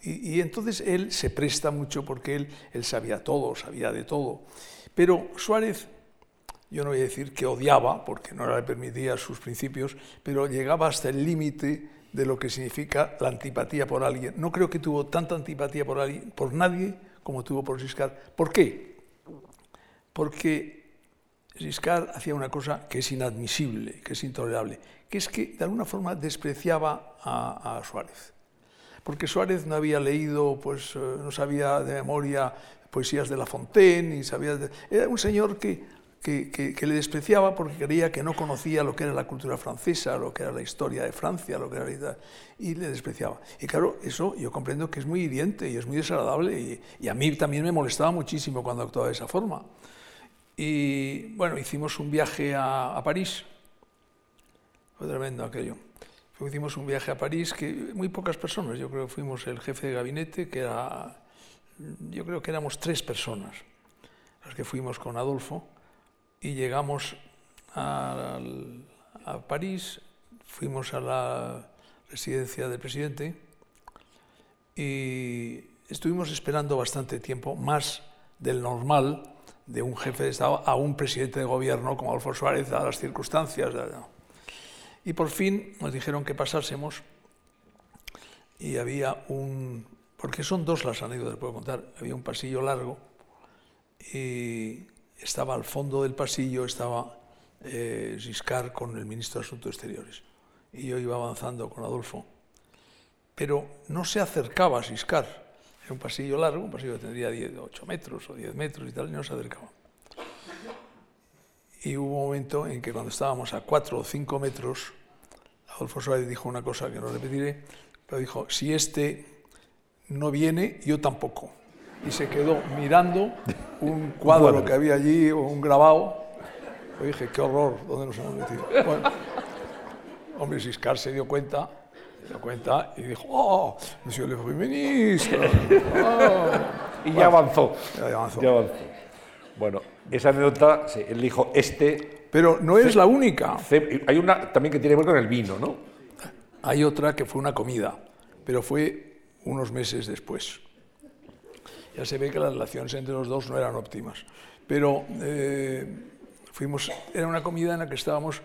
y, entonces él se presta mucho porque él, él sabía todo, sabía de todo. Pero Suárez, yo no voy a decir que odiaba, porque no le permitía sus principios, pero llegaba hasta el límite de lo que significa la antipatía por alguien. No creo que tuvo tanta antipatía por, alguien, por nadie como tuvo por Giscard. ¿Por qué? Porque Giscard hacía una cosa que es inadmisible, que es intolerable, que es que de alguna forma despreciaba a, Suárez. Porque Suárez no había leído, pues eh, no sabía de memoria poesías de La Fontaine, y sabía era un señor que, que, le despreciaba porque creía que no conocía lo que era la cultura francesa, lo que era la historia de Francia, lo que era la y le despreciaba. Y claro, eso yo comprendo que es muy hiriente y es muy desagradable y, y a mí también me molestaba muchísimo cuando actuaba de esa forma. Y bueno, hicimos un viaje a, París. Fue tremendo aquello. Hicimos un viaje a París que muy pocas personas, yo creo que fuimos el jefe de gabinete, que era, yo creo que éramos tres personas las que fuimos con Adolfo y llegamos a, a París, fuimos a la residencia del presidente y estuvimos esperando bastante tiempo, más del normal, de un jefe de Estado a un presidente de gobierno como Adolfo Suárez, dadas las circunstancias. Y por fin nos dijeron que pasásemos y había un... porque son dos las anécdotas que puedo contar. Había un pasillo largo y estaba al fondo del pasillo, estaba eh, con el ministro de Asuntos Exteriores. Y yo iba avanzando con Adolfo. Pero no se acercaba a Giscard un pasillo largo, un pasillo que tendría 10, 8 metros o 10 metros y tal, y nos acercaba. Y hubo un momento en que cuando estábamos a 4 o 5 metros, Adolfo Suárez dijo una cosa que no repetiré, pero dijo, si este no viene, yo tampoco. Y se quedó mirando un cuadro que había allí o un grabado. Yo dije, qué horror, ¿dónde nos hemos metido? Bueno, hombre, Siscar se dio cuenta cuenta y dijo, oh, monsieur le Premier ministre. y ya avanzó. ya avanzó. Bueno, esa anécdota, él dijo, este... Pero no es la única. Hay una también que tiene que ver con el vino, ¿no? Hay otra que fue una comida, pero fue unos meses después. Ya se ve que las relaciones entre los dos no eran óptimas, pero eh, fuimos, era una comida en la que estábamos,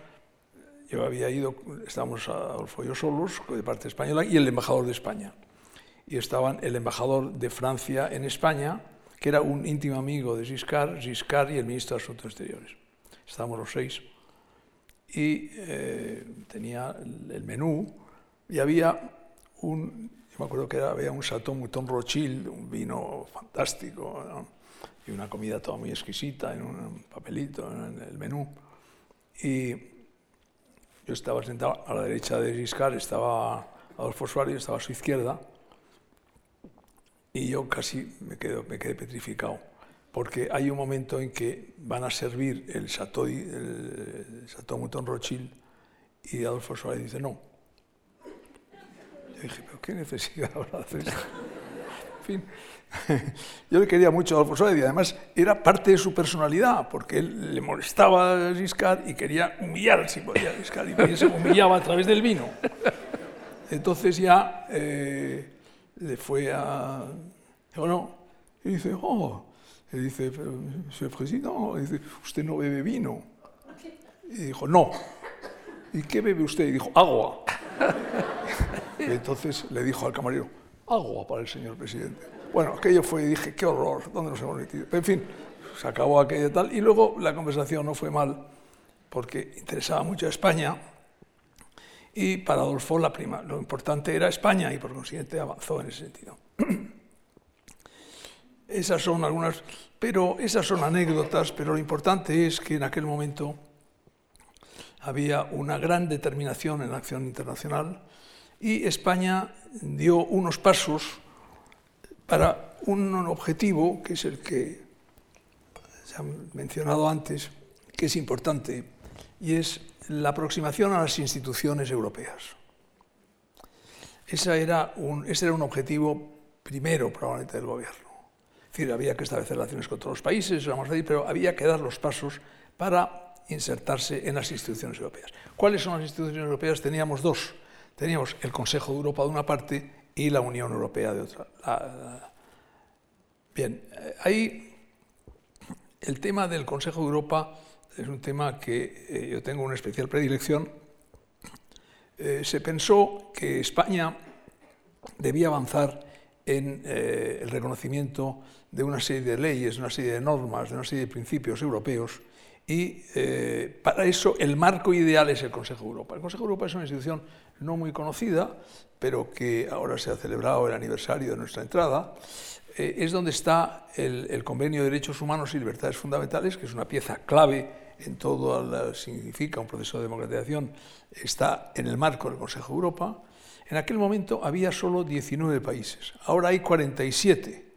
yo había ido, estábamos a yo solos, de parte española, y el embajador de España. Y estaban el embajador de Francia en España, que era un íntimo amigo de Giscard, Giscard y el ministro de Asuntos Exteriores. Estábamos los seis. Y eh, tenía el menú, y había un, yo me acuerdo que había un Chateau Mouton Rothschild, un vino fantástico, y una comida toda muy exquisita en un papelito en el menú. Y yo estaba sentado a la derecha de Giscard, estaba Adolfo Suárez, estaba a su izquierda, y yo casi me, quedo, me quedé petrificado, porque hay un momento en que van a servir el Chateau, el Chateau Mouton Rothschild, y Adolfo Suárez dice, no, yo dije, pero qué necesidad ahora de hacer fin, yo le quería mucho a Suárez y además era parte de su personalidad, porque él le molestaba a Giscard y quería humillar si podía a Giscard y se humillaba a través del vino. Entonces ya eh, le fue a... Bueno, y dice, oh, y dice, señor presidente, dice, usted no bebe vino. Y dijo, no. ¿Y qué bebe usted? Y dijo, agua. Y entonces le dijo al camarero, agua para el señor presidente. Bueno, aquello fue y dije, qué horror, ¿dónde nos hemos metido? En fin, se acabó aquello tal. Y luego la conversación no fue mal, porque interesaba mucho a España. Y para Adolfo la prima, lo importante era España y por consiguiente avanzó en ese sentido. Esas son algunas, pero esas son anécdotas, pero lo importante es que en aquel momento había una gran determinación en la acción internacional y España dio unos pasos para un objetivo que es el que se ha mencionado antes, que es importante, y es la aproximación a las instituciones europeas. Esa era un, ese era un objetivo primero probablemente del gobierno. Es decir, había que establecer relaciones con todos los países, vamos a decir, pero había que dar los pasos para insertarse en las instituciones europeas. ¿Cuáles son las instituciones europeas? Teníamos dos teníamos el Consejo de Europa de una parte y la Unión Europea de otra. Bien, ahí el tema del Consejo de Europa es un tema que eh, yo tengo una especial predilección. Eh, se pensó que España debía avanzar en eh, el reconocimiento de una serie de leyes, de una serie de normas, de una serie de principios europeos y eh, para eso el marco ideal es el Consejo de Europa. El Consejo de Europa es una institución no muy conocida, pero que ahora se ha celebrado el aniversario de nuestra entrada. Eh, es donde está el, Convenio de Derechos Humanos y Libertades Fundamentales, que es una pieza clave en todo lo que significa un proceso de democratización, está en el marco del Consejo de Europa. En aquel momento había solo 19 países, ahora hay 47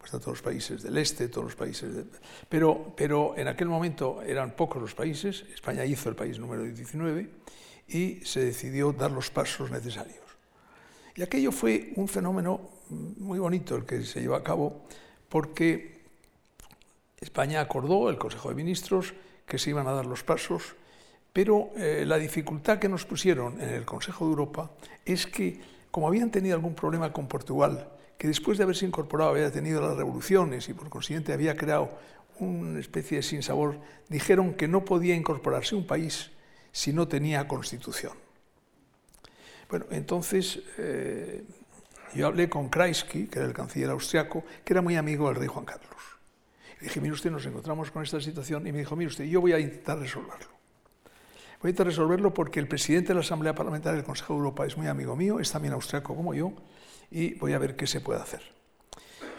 pues todos los países del este, todos los países... Pero, pero en aquel momento eran pocos los países, España hizo el país número 19 y se decidió dar los pasos necesarios. Y aquello fue un fenómeno muy bonito el que se llevó a cabo porque España acordó, el Consejo de Ministros, que se iban a dar los pasos, pero eh, la dificultad que nos pusieron en el Consejo de Europa es que, como habían tenido algún problema con Portugal, que después de haberse incorporado había tenido las revoluciones y por consiguiente había creado una especie de sinsabor, dijeron que no podía incorporarse un país si no tenía constitución. Bueno, entonces eh, yo hablé con Kreisky, que era el canciller austriaco, que era muy amigo del rey Juan Carlos. Le dije, mire usted, nos encontramos con esta situación y me dijo, mire usted, yo voy a intentar resolverlo. Voy a intentar resolverlo porque el presidente de la Asamblea Parlamentaria del Consejo de Europa es muy amigo mío, es también austriaco como yo, y voy a ver qué se puede hacer.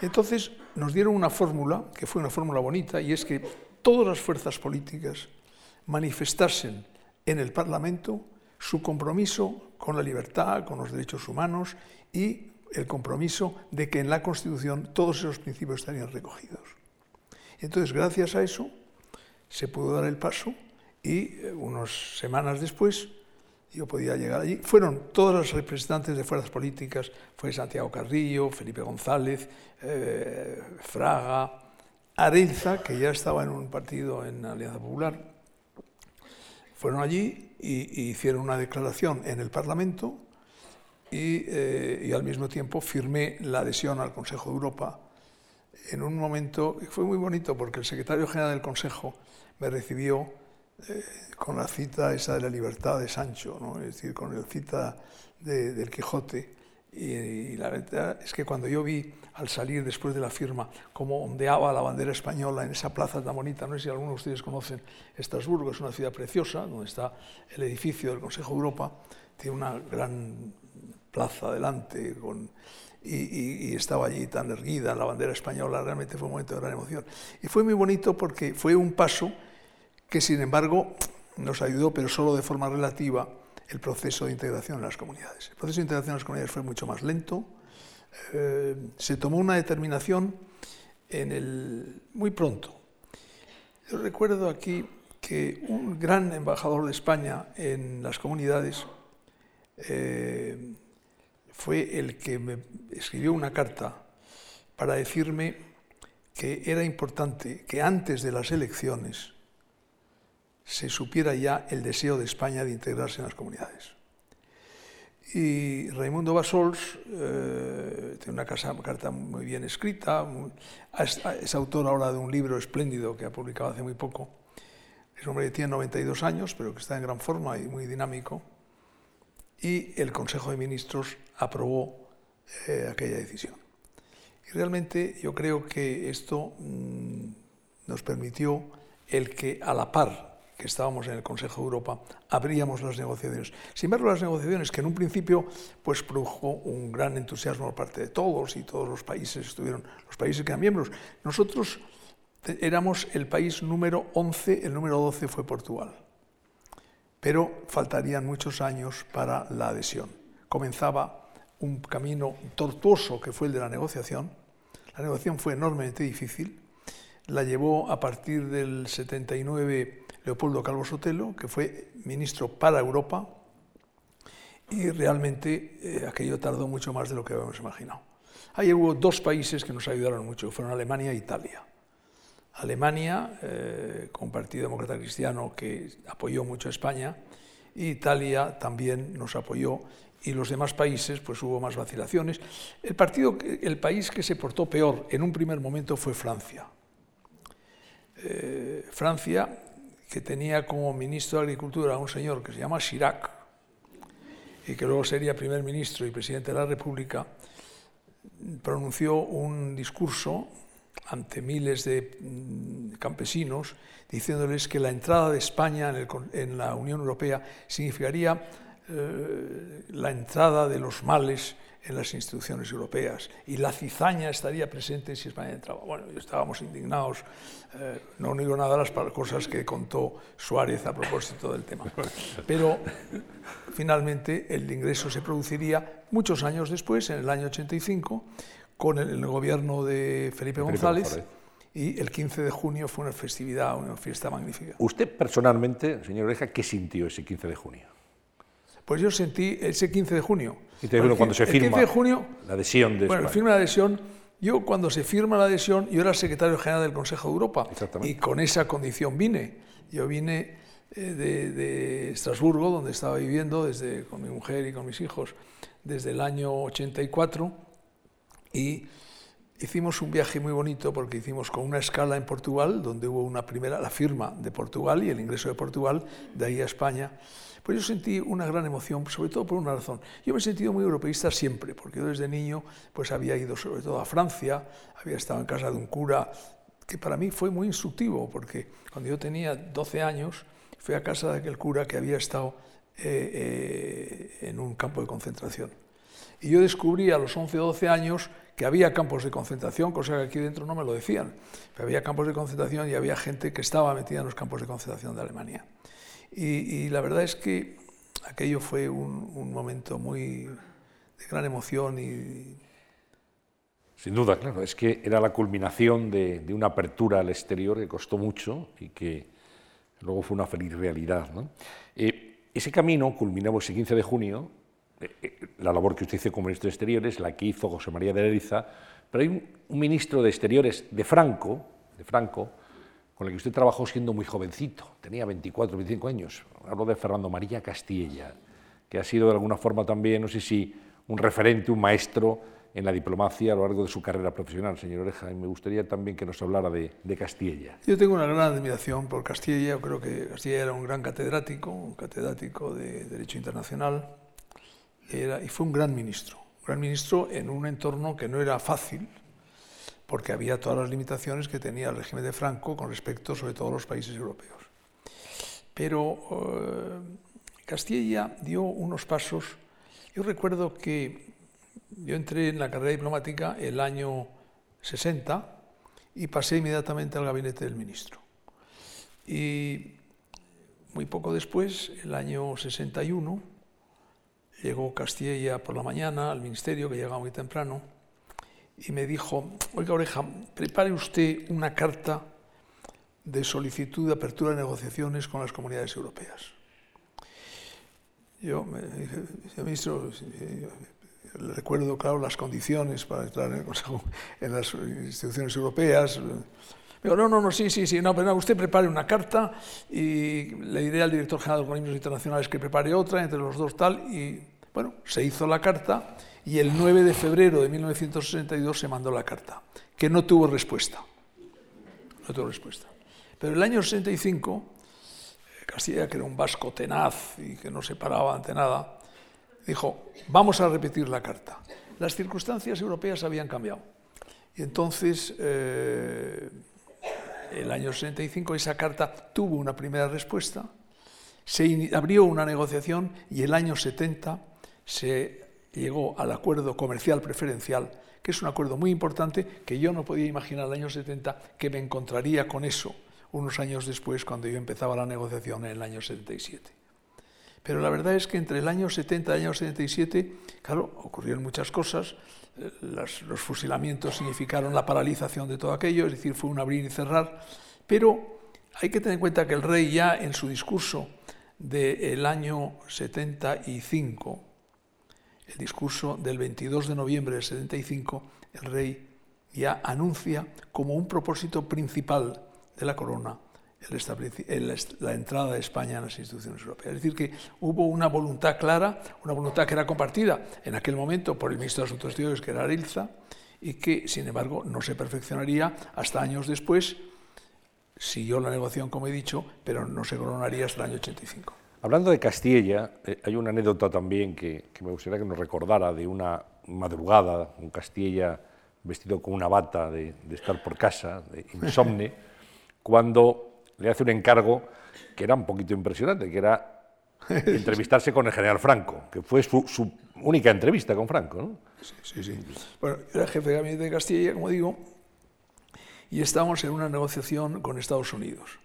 Entonces nos dieron una fórmula, que fue una fórmula bonita, y es que todas las fuerzas políticas manifestasen en el Parlamento su compromiso con la libertad, con los derechos humanos y el compromiso de que en la Constitución todos esos principios estarían recogidos. Entonces, gracias a eso, se pudo dar el paso y eh, unas semanas después yo podía llegar allí. Fueron todos los representantes de fuerzas políticas, fue Santiago Carrillo, Felipe González, eh, Fraga, Arenza, que ya estaba en un partido en Alianza Popular. Fueron allí y, hicieron una declaración en el Parlamento y, eh, y, al mismo tiempo firmé la adhesión al Consejo de Europa en un momento, fue muy bonito porque el secretario general del Consejo me recibió eh, con la cita esa de la libertad de Sancho, ¿no? es decir, con la cita de, del Quijote. Y, la verdad es que cuando yo vi al salir después de la firma cómo ondeaba la bandera española en esa plaza tan bonita, no sé si algunos de ustedes conocen Estrasburgo, es una ciudad preciosa, donde está el edificio del Consejo de Europa, tiene una gran plaza delante y, estaba allí tan erguida la bandera española, realmente fue un momento de gran emoción. Y fue muy bonito porque fue un paso que sin embargo nos ayudó, pero solo de forma relativa, el proceso de integración en las comunidades. El proceso de integración en las comunidades fue mucho más lento. Eh, se tomó una determinación en el, muy pronto. Yo recuerdo aquí que un gran embajador de España en las comunidades eh, fue el que me escribió una carta para decirme que era importante que antes de las elecciones se supiera ya el deseo de España de integrarse en las comunidades. Y Raimundo Basols eh, tiene una carta muy bien escrita, es autor ahora de un libro espléndido que ha publicado hace muy poco. Es un hombre que tiene 92 años, pero que está en gran forma y muy dinámico. Y el Consejo de Ministros aprobó eh, aquella decisión. Y realmente yo creo que esto mm, nos permitió el que a la par que estábamos en el Consejo de Europa, abríamos las negociaciones. Sin embargo, las negociaciones que en un principio pues produjo un gran entusiasmo por parte de todos y todos los países estuvieron, los países que eran miembros. Nosotros éramos el país número 11, el número 12 fue Portugal. Pero faltarían muchos años para la adhesión. Comenzaba un camino tortuoso que fue el de la negociación. La negociación fue enormemente difícil. La llevó a partir del 79 Leopoldo Calvo Sotelo, que fue ministro para Europa, y realmente eh, aquello tardó mucho más de lo que habíamos imaginado. Ahí hubo dos países que nos ayudaron mucho, fueron Alemania e Italia. Alemania, eh, con Partido Demócrata Cristiano que apoyó mucho a España, y Italia también nos apoyó, y los demás países, pues hubo más vacilaciones. El, partido, el país que se portó peor en un primer momento fue Francia. Eh, Francia que tenía como ministro de Agricultura a un señor que se llama Chirac, y que luego sería primer ministro y presidente de la República, pronunció un discurso ante miles de mm, campesinos diciéndoles que la entrada de España en, la Unión Europea significaría eh, la entrada de los males en las instituciones europeas y la cizaña estaría presente si España entraba. Bueno, estábamos indignados, eh, no digo nada de las cosas que contó Suárez a propósito del tema, pero finalmente el ingreso se produciría muchos años después, en el año 85, con el, gobierno de Felipe, González. Y el 15 de junio fue una festividad, una fiesta magnífica. ¿Usted personalmente, señor Oreja, qué sintió ese 15 de junio? Pues yo sentí ese 15 de junio. Y te digo, cuando se firma de junio, la adhesión de Bueno, firma la adhesión. Yo cuando se firma la adhesión, yo era secretario general del Consejo de Europa. Y con esa condición vine. Yo vine eh, de, de, Estrasburgo, donde estaba viviendo desde, con mi mujer y con mis hijos desde el año 84. Y hicimos un viaje muy bonito porque hicimos con una escala en Portugal, donde hubo una primera, la firma de Portugal y el ingreso de Portugal, de ahí a España. Pues yo sentí una gran emoción, sobre todo por una razón. Yo me he sentido muy europeísta siempre, porque yo desde niño pues había ido sobre todo a Francia, había estado en casa de un cura que para mí fue muy instructivo, porque cuando yo tenía 12 años fui a casa de aquel cura que había estado eh, eh, en un campo de concentración. Y yo descubrí a los 11 o 12 años que había campos de concentración, cosa que aquí dentro no me lo decían. Pero había campos de concentración y había gente que estaba metida en los campos de concentración de Alemania. Y, la verdad es que aquello fue un, momento muy de gran emoción y... Sin duda, claro, es que era la culminación de, una apertura al exterior que costó mucho y que luego fue una feliz realidad. Eh, ese camino culminaba ese 15 de junio, la labor que usted hizo como ministro de Exteriores, la que hizo José María de Leriza, pero hay un, un ministro de Exteriores de Franco, de Franco, con el que usted trabajó siendo muy jovencito, tenía 24, 25 años. Hablo de Fernando María Castilla, que ha sido de alguna forma también, no sé si un referente, un maestro en la diplomacia a lo largo de su carrera profesional, señor Oreja. Y me gustaría también que nos hablara de, Castilla. Yo tengo una gran admiración por Castilla. Yo creo que Castilla era un gran catedrático, un catedrático de Derecho Internacional, y fue un gran ministro. Un gran ministro en un entorno que no era fácil, porque había todas las limitaciones que tenía el régimen de Franco con respecto, sobre todo, a los países europeos. Pero eh, Castilla dio unos pasos. Yo recuerdo que yo entré en la carrera diplomática el año 60 y pasé inmediatamente al gabinete del ministro. Y muy poco después, el año 61, llegó Castilla por la mañana al ministerio, que llegaba muy temprano, y me dijo, oiga Oreja, prepare usted una carta de solicitud de apertura de negociaciones con las comunidades europeas. Yo me dije, ministro, recuerdo, claro, las condiciones para entrar en, en las instituciones europeas. Digo, no, no, no, sí, sí, sí, no, pero no, usted prepare una carta y le diré al director general de organismos internacionales que prepare otra, entre los dos tal, y bueno, se hizo la carta y el 9 de febrero de 1962 se mandó la carta, que no tuvo respuesta. No tuvo respuesta. Pero el año 65, Castilla, que era un vasco tenaz y que no se paraba ante nada, dijo, vamos a repetir la carta. Las circunstancias europeas habían cambiado. Y entonces, eh, el año 65, esa carta tuvo una primera respuesta, se abrió una negociación y el año 70 se llegó al acuerdo comercial preferencial, que es un acuerdo muy importante que yo no podía imaginar el año 70 que me encontraría con eso unos años después cuando yo empezaba la negociación en el año 77. Pero la verdad es que entre el año 70 y el año 77, claro, ocurrieron muchas cosas. Eh, los fusilamientos significaron la paralización de todo aquello, es decir, fue un abrir y cerrar. Pero hay que tener en cuenta que el rey ya en su discurso del año 75, el discurso del 22 de noviembre del 75, el rey ya anuncia como un propósito principal de la corona la entrada de España en las instituciones europeas. Es decir, que hubo una voluntad clara, una voluntad que era compartida en aquel momento por el ministro de Asuntos Exteriores, que era Arilza, y que, sin embargo, no se perfeccionaría hasta años después. Siguió la negociación, como he dicho, pero no se coronaría hasta el año 85. Hablando de Castilla, eh, hay una anécdota también que, me gustaría que nos recordara de una madrugada, un Castilla vestido con una bata de, estar por casa, de insomne, cuando le hace un encargo que era un poquito impresionante, que era entrevistarse con el general Franco, que fue su, única entrevista con Franco. ¿no? Sí, sí, sí. Bueno, era jefe de gabinete de Castilla, como digo, y estábamos en una negociación con Estados Unidos.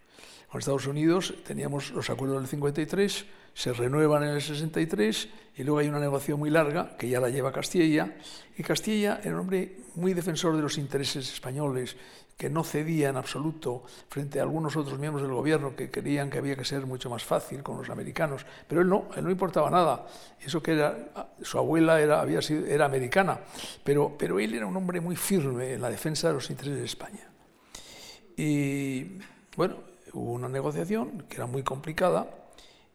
Con Estados Unidos teníamos los acuerdos del 53, se renuevan en el 63 y luego hay una negociación muy larga que ya la lleva Castilla. Y Castilla era un hombre muy defensor de los intereses españoles, que no cedía en absoluto frente a algunos otros miembros del gobierno que querían que había que ser mucho más fácil con los americanos. Pero él no, él no importaba nada. Eso que era, su abuela era, había sido, era americana, pero, pero él era un hombre muy firme en la defensa de los intereses de España. Y bueno, hubo una negociación que era muy complicada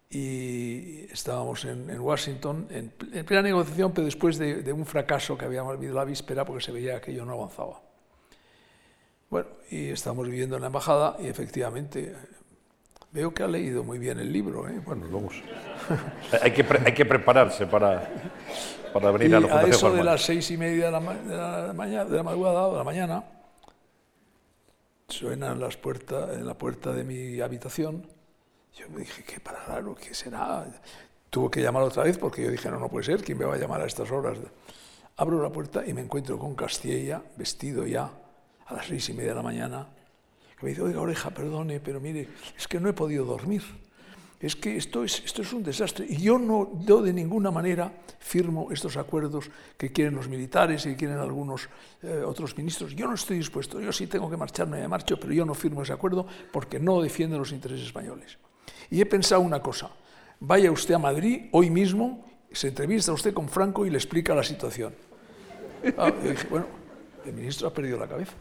y estábamos en, Washington en, plena negociación, pero después de, un fracaso que habíamos vivido la víspera porque se veía que yo no avanzaba. Bueno, y estamos viviendo en la embajada y efectivamente veo que ha leído muy bien el libro. ¿eh? Bueno, vamos. hay, que hay que prepararse para, para venir a la Fundación A eso de las seis y media de la, mañana, de la madrugada de la mañana, suenan las puertas, en la puerta de mi habitación. Yo me dije, qué para raro, ¿qué será? Tuvo que llamar otra vez porque yo dije, no, no puede ser, ¿quién me va a llamar a estas horas? Abro la puerta y me encuentro con Castilla, vestido ya a las seis y media de la mañana, que me dice, oiga, oreja, perdone, pero mire, es que no he podido dormir es que esto es, un desastre. Y yo no, yo de ninguna manera firmo estos acuerdos que quieren los militares y que quieren algunos eh, otros ministros. Yo no estoy dispuesto, yo sí tengo que marcharme, me marcho, pero yo no firmo ese acuerdo porque no defiende los intereses españoles. Y he pensado una cosa, vaya usted a Madrid hoy mismo, se entrevista usted con Franco y le explica la situación. Ah, dije, bueno, el ministro ha perdido la cabeza.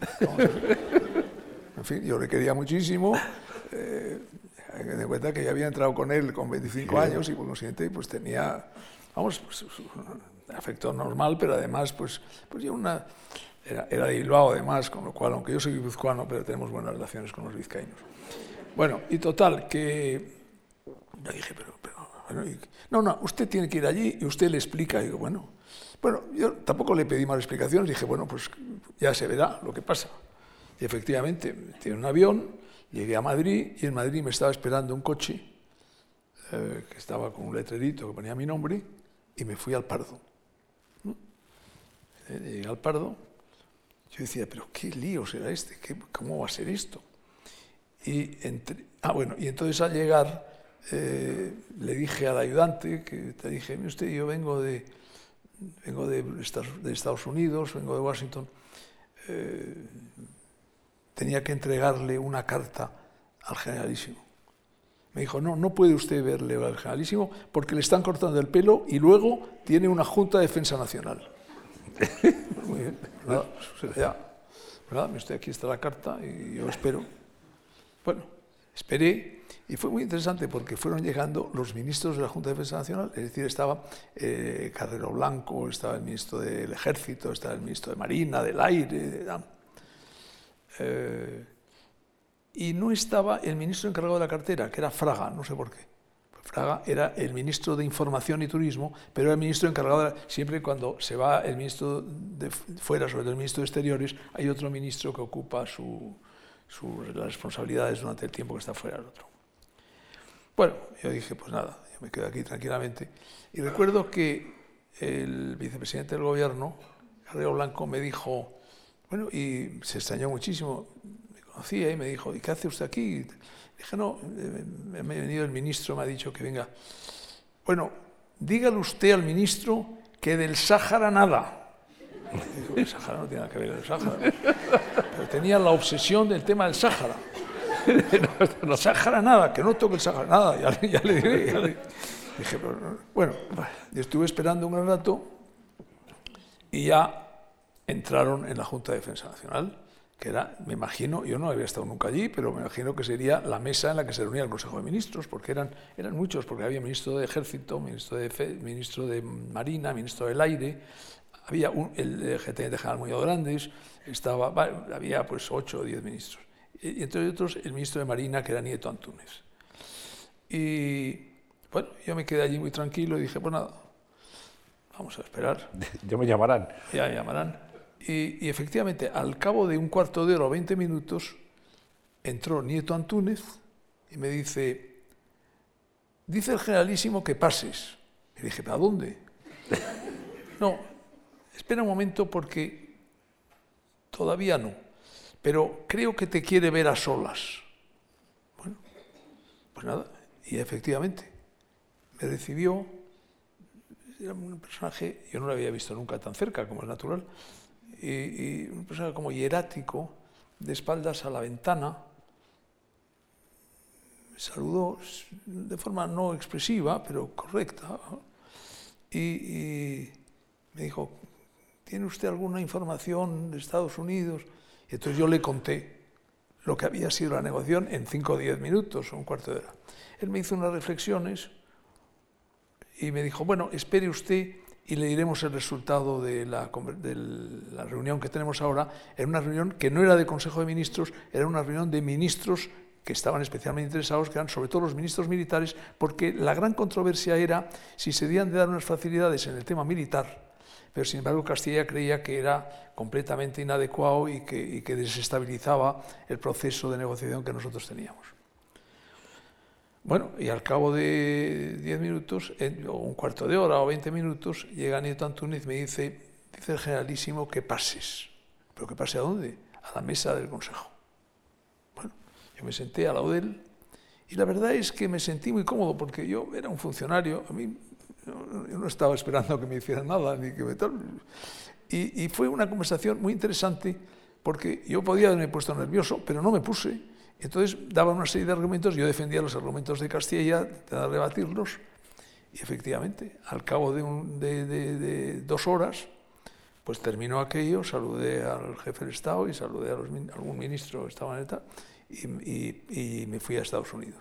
En fin, yo le quería muchísimo. Eh, en cuenta que ya había entrado con él con 25 años y por consiguiente pues tenía, vamos, pues, afecto normal, pero además, pues, pues yo una, era, era, de Bilbao además, con lo cual, aunque yo soy guipuzcoano, pero tenemos buenas relaciones con los vizcaínos. Bueno, y total, que yo dije, pero, pero bueno, no, no, usted tiene que ir allí y usted le explica. Y digo, bueno, bueno, yo tampoco le pedí más explicaciones, dije, bueno, pues ya se verá lo que pasa. Y efectivamente, tiene un avión, llegué a Madrid y en Madrid me estaba esperando un coche eh, que estaba con un letrerito que ponía mi nombre y me fui al Pardo. Eh, llegué al Pardo, yo decía, pero qué lío será este, ¿cómo va a ser esto? Y ah, bueno, y entonces al llegar eh, le dije al ayudante, que te dije, usted, yo vengo de, vengo de, Estados Unidos, vengo de Washington, tenía que entregarle una carta al generalísimo. Me dijo, no, no puede usted verle al generalísimo porque le están cortando el pelo y luego tiene una Junta de Defensa Nacional. Muy bien, nada, pues, ya, ¿verdad? Aquí está la carta y yo espero. Bueno, esperé y fue muy interesante porque fueron llegando los ministros de la Junta de Defensa Nacional, es decir, estaba eh, Carrero Blanco, estaba el ministro del Ejército, estaba el ministro de Marina, del Aire, eh, y no estaba el ministro encargado de la cartera, que era Fraga, no sé por qué. Fraga era el ministro de Información y Turismo, pero era el ministro encargado, de siempre cuando se va el ministro fuera, sobre todo el ministro de Exteriores, hay otro ministro que ocupa su, sus responsabilidades durante el tiempo que está fuera el otro. Bueno, yo dije, pues nada, yo me quedo aquí tranquilamente. Y recuerdo que el vicepresidente del gobierno, Carrero Blanco, me dijo, bueno, y se extrañó muchísimo, me conocía y me dijo, ¿y qué hace usted aquí? dije, no, eh, me ha venido el ministro, me ha dicho que venga. Bueno, dígale usted al ministro que del Sáhara nada. Dijo, el Sáhara no tiene nada que ver con el Sáhara. Pero tenía la obsesión del tema del Sáhara. No, Sáhara nada, que no toque el Sáhara, nada, ya, ya le diré. Dije, pero, bueno, estuve esperando un gran rato y ya entraron en la Junta de Defensa Nacional, que era, me imagino, yo no había estado nunca allí, pero me imagino que sería la mesa en la que se reunía el Consejo de Ministros, porque eran, eran muchos, porque había ministro de Ejército, ministro de, ministro de Marina, ministro del Aire, había un, el, GTN General muy Grandes, estaba, había pues ocho o diez ministros. Y, entre otros el ministro de Marina, que era Nieto Antúnez. Y bueno, yo me quedé allí muy tranquilo y dije, pues nada, vamos a esperar. Ya me llamarán. Ya me llamarán. Y, efectivamente, al cabo de un cuarto de hora o 20 minutos, entró Nieto Antúnez y me dice, dice el generalísimo que pases. Y dije, ¿para dónde? no, espera un momento porque todavía no, pero creo que te quiere ver a solas. Bueno, pues nada, y efectivamente, me recibió, era un personaje, yo no lo había visto nunca tan cerca como es natural, y, un personaje como hierático, de espaldas a la ventana, saludó de forma no expresiva, pero correcta, y me dijo, ¿tiene usted alguna información de Estados Unidos? Y entonces yo le conté lo que había sido la negociación en 5 o 10 minutos o un cuarto de hora. Él me hizo unas reflexiones y me dijo, bueno, espere usted y le diremos el resultado de la, de la, reunión que tenemos ahora. Era una reunión que no era de Consejo de Ministros, era una reunión de ministros que estaban especialmente interesados, que eran sobre todo los ministros militares, porque la gran controversia era si se debían de dar unas facilidades en el tema militar pero sin embargo Castilla creía que era completamente inadecuado y que, desestabilizaba el proceso de negociación que nosotros teníamos. Bueno, y al cabo de diez minutos, o un cuarto de hora o veinte minutos, llega Nieto Antúnez y me dice, dice el generalísimo que pases. ¿Pero que pase a dónde? A la mesa del Consejo. Bueno, yo me senté al lado de él y la verdad es que me sentí muy cómodo porque yo era un funcionario, a mí yo no estaba esperando que me hicieran nada, ni que me tal. Y, fue una conversación muy interesante porque yo podía haberme puesto nervioso, pero no me puse. Entonces daba una serie de argumentos, yo defendía los argumentos de Castilla, de rebatirlos, y efectivamente, al cabo de, de, dos horas, pues terminó aquello, saludé al jefe del Estado y saludé a, algún ministro que estaba en y me fui a Estados Unidos.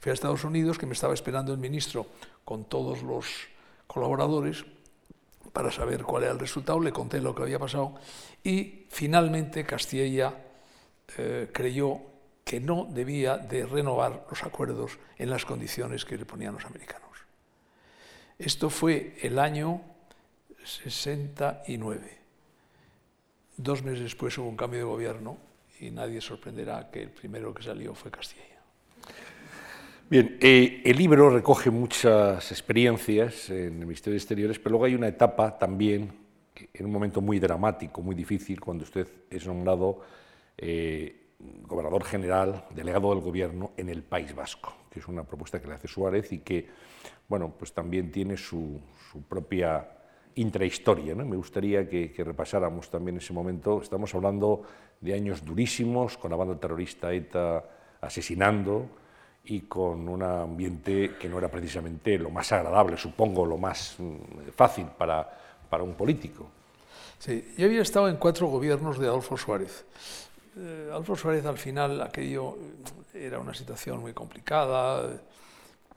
Fui a Estados Unidos, que me estaba esperando el ministro con todos los colaboradores, para saber cuál era el resultado, le conté lo que había pasado y finalmente Castilla eh, creyó que no debía de renovar los acuerdos en las condiciones que le ponían los americanos. Esto fue el año 69. Dos meses después hubo un cambio de gobierno y nadie sorprenderá que el primero que salió fue Castilla. Bien, eh, el libro recoge muchas experiencias en el Ministerio de Exteriores, pero luego hay una etapa también, en un momento muy dramático, muy difícil, cuando usted es nombrado eh, gobernador general, delegado del gobierno en el País Vasco, que es una propuesta que le hace Suárez y que, bueno, pues también tiene su, propia intrahistoria. Me gustaría que, que, repasáramos también ese momento. Estamos hablando de años durísimos, con la banda terrorista ETA asesinando y con un ambiente que no era precisamente lo más agradable, supongo, lo más mm, fácil para, para un político. Sí, yo había estado en cuatro gobiernos de Adolfo Suárez eh, Adolfo Suárez al final aquello era una situación muy complicada,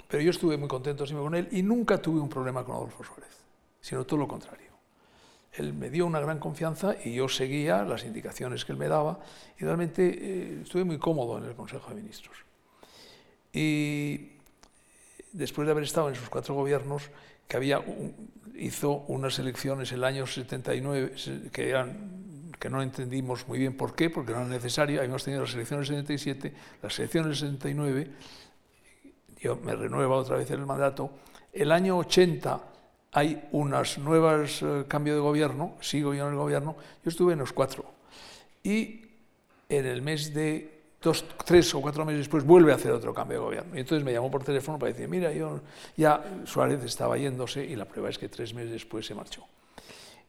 pero yo estuve muy contento siempre con él y nunca tuve un problema con Adolfo Suárez, sino todo lo contrario. Él me dio una gran confianza y yo seguía las indicaciones que él me daba y realmente eh, estuve muy cómodo en el Consejo de Ministros. Y después de haber estado en esos cuatro gobiernos, que había hizo unas elecciones el año 79 que eran que no entendimos muy bien por qué, porque no era necesario. Habíamos tenido las elecciones del 77, las elecciones del 79, yo me renueva otra vez el mandato. El año 80 hay unas nuevas eh, cambios de gobierno, sigo yo en el gobierno, yo estuve en los cuatro. Y en el mes de dos, tres o cuatro meses después vuelve a hacer otro cambio de gobierno. Y entonces me llamó por teléfono para decir, mira, yo ya Suárez estaba yéndose y la prueba es que tres meses después se marchó.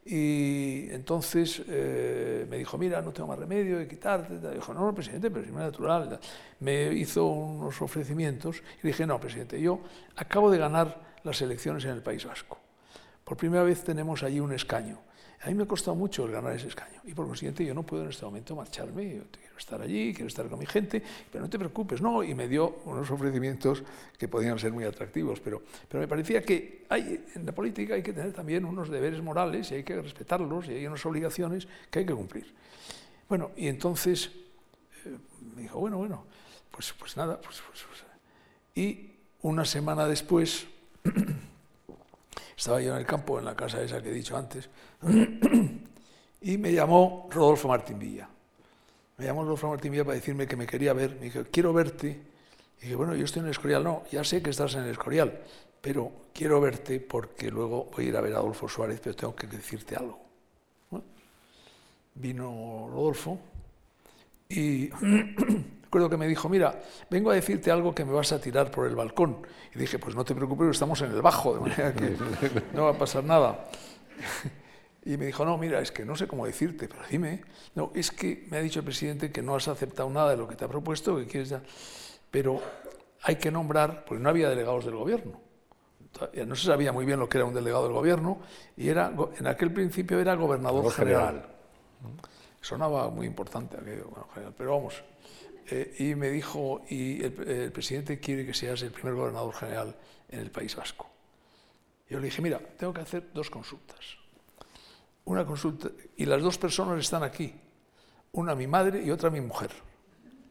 Y entonces eh, me dijo, mira, no tengo más remedio de quitarte. Dijo, no, no, presidente, pero es natural. Me hizo unos ofrecimientos y dije, no, presidente, yo acabo de ganar las elecciones en el País Vasco. Por primera vez tenemos allí un escaño. A mí me ha costado mucho el ganar ese escaño. Y por consiguiente yo no puedo en este momento marcharme, yo quiero estar allí, quiero estar con mi gente, pero no te preocupes, no, y me dio unos ofrecimientos que podían ser muy atractivos, pero, pero me parecía que en la política hay que tener también unos deberes morales y hay que respetarlos y hay unas obligaciones que hay que cumplir. Bueno, y entonces eh, me dijo, bueno, bueno, pues, pues nada, pues, pues, pues y una semana después Estaba yo en el campo, en la casa esa que he dicho antes, y me llamó Rodolfo Martín Villa. Me llamó Rodolfo Martín Villa para decirme que me quería ver. Me dijo, quiero verte. Y dije, bueno, yo estoy en el Escorial. No, ya sé que estás en el Escorial, pero quiero verte porque luego voy a ir a ver a Adolfo Suárez, pero tengo que decirte algo. vino Rodolfo y Recuerdo que me dijo, mira, vengo a decirte algo que me vas a tirar por el balcón. Y dije, pues no te preocupes, estamos en el bajo, de manera que no va a pasar nada. Y me dijo, no, mira, es que no sé cómo decirte, pero dime. No, es que me ha dicho el presidente que no has aceptado nada de lo que te ha propuesto, que quieres ya. Pero hay que nombrar, porque no había delegados del gobierno. No se sabía muy bien lo que era un delegado del gobierno y era, en aquel principio era gobernador general. Sonaba muy importante aquello, general, pero vamos, eh, y me dijo, y el, presidente quiere que seas el primer gobernador general en el País Vasco. Yo le dije, mira, tengo que hacer dos consultas. Una consulta, y las dos personas están aquí, una mi madre y otra mi mujer.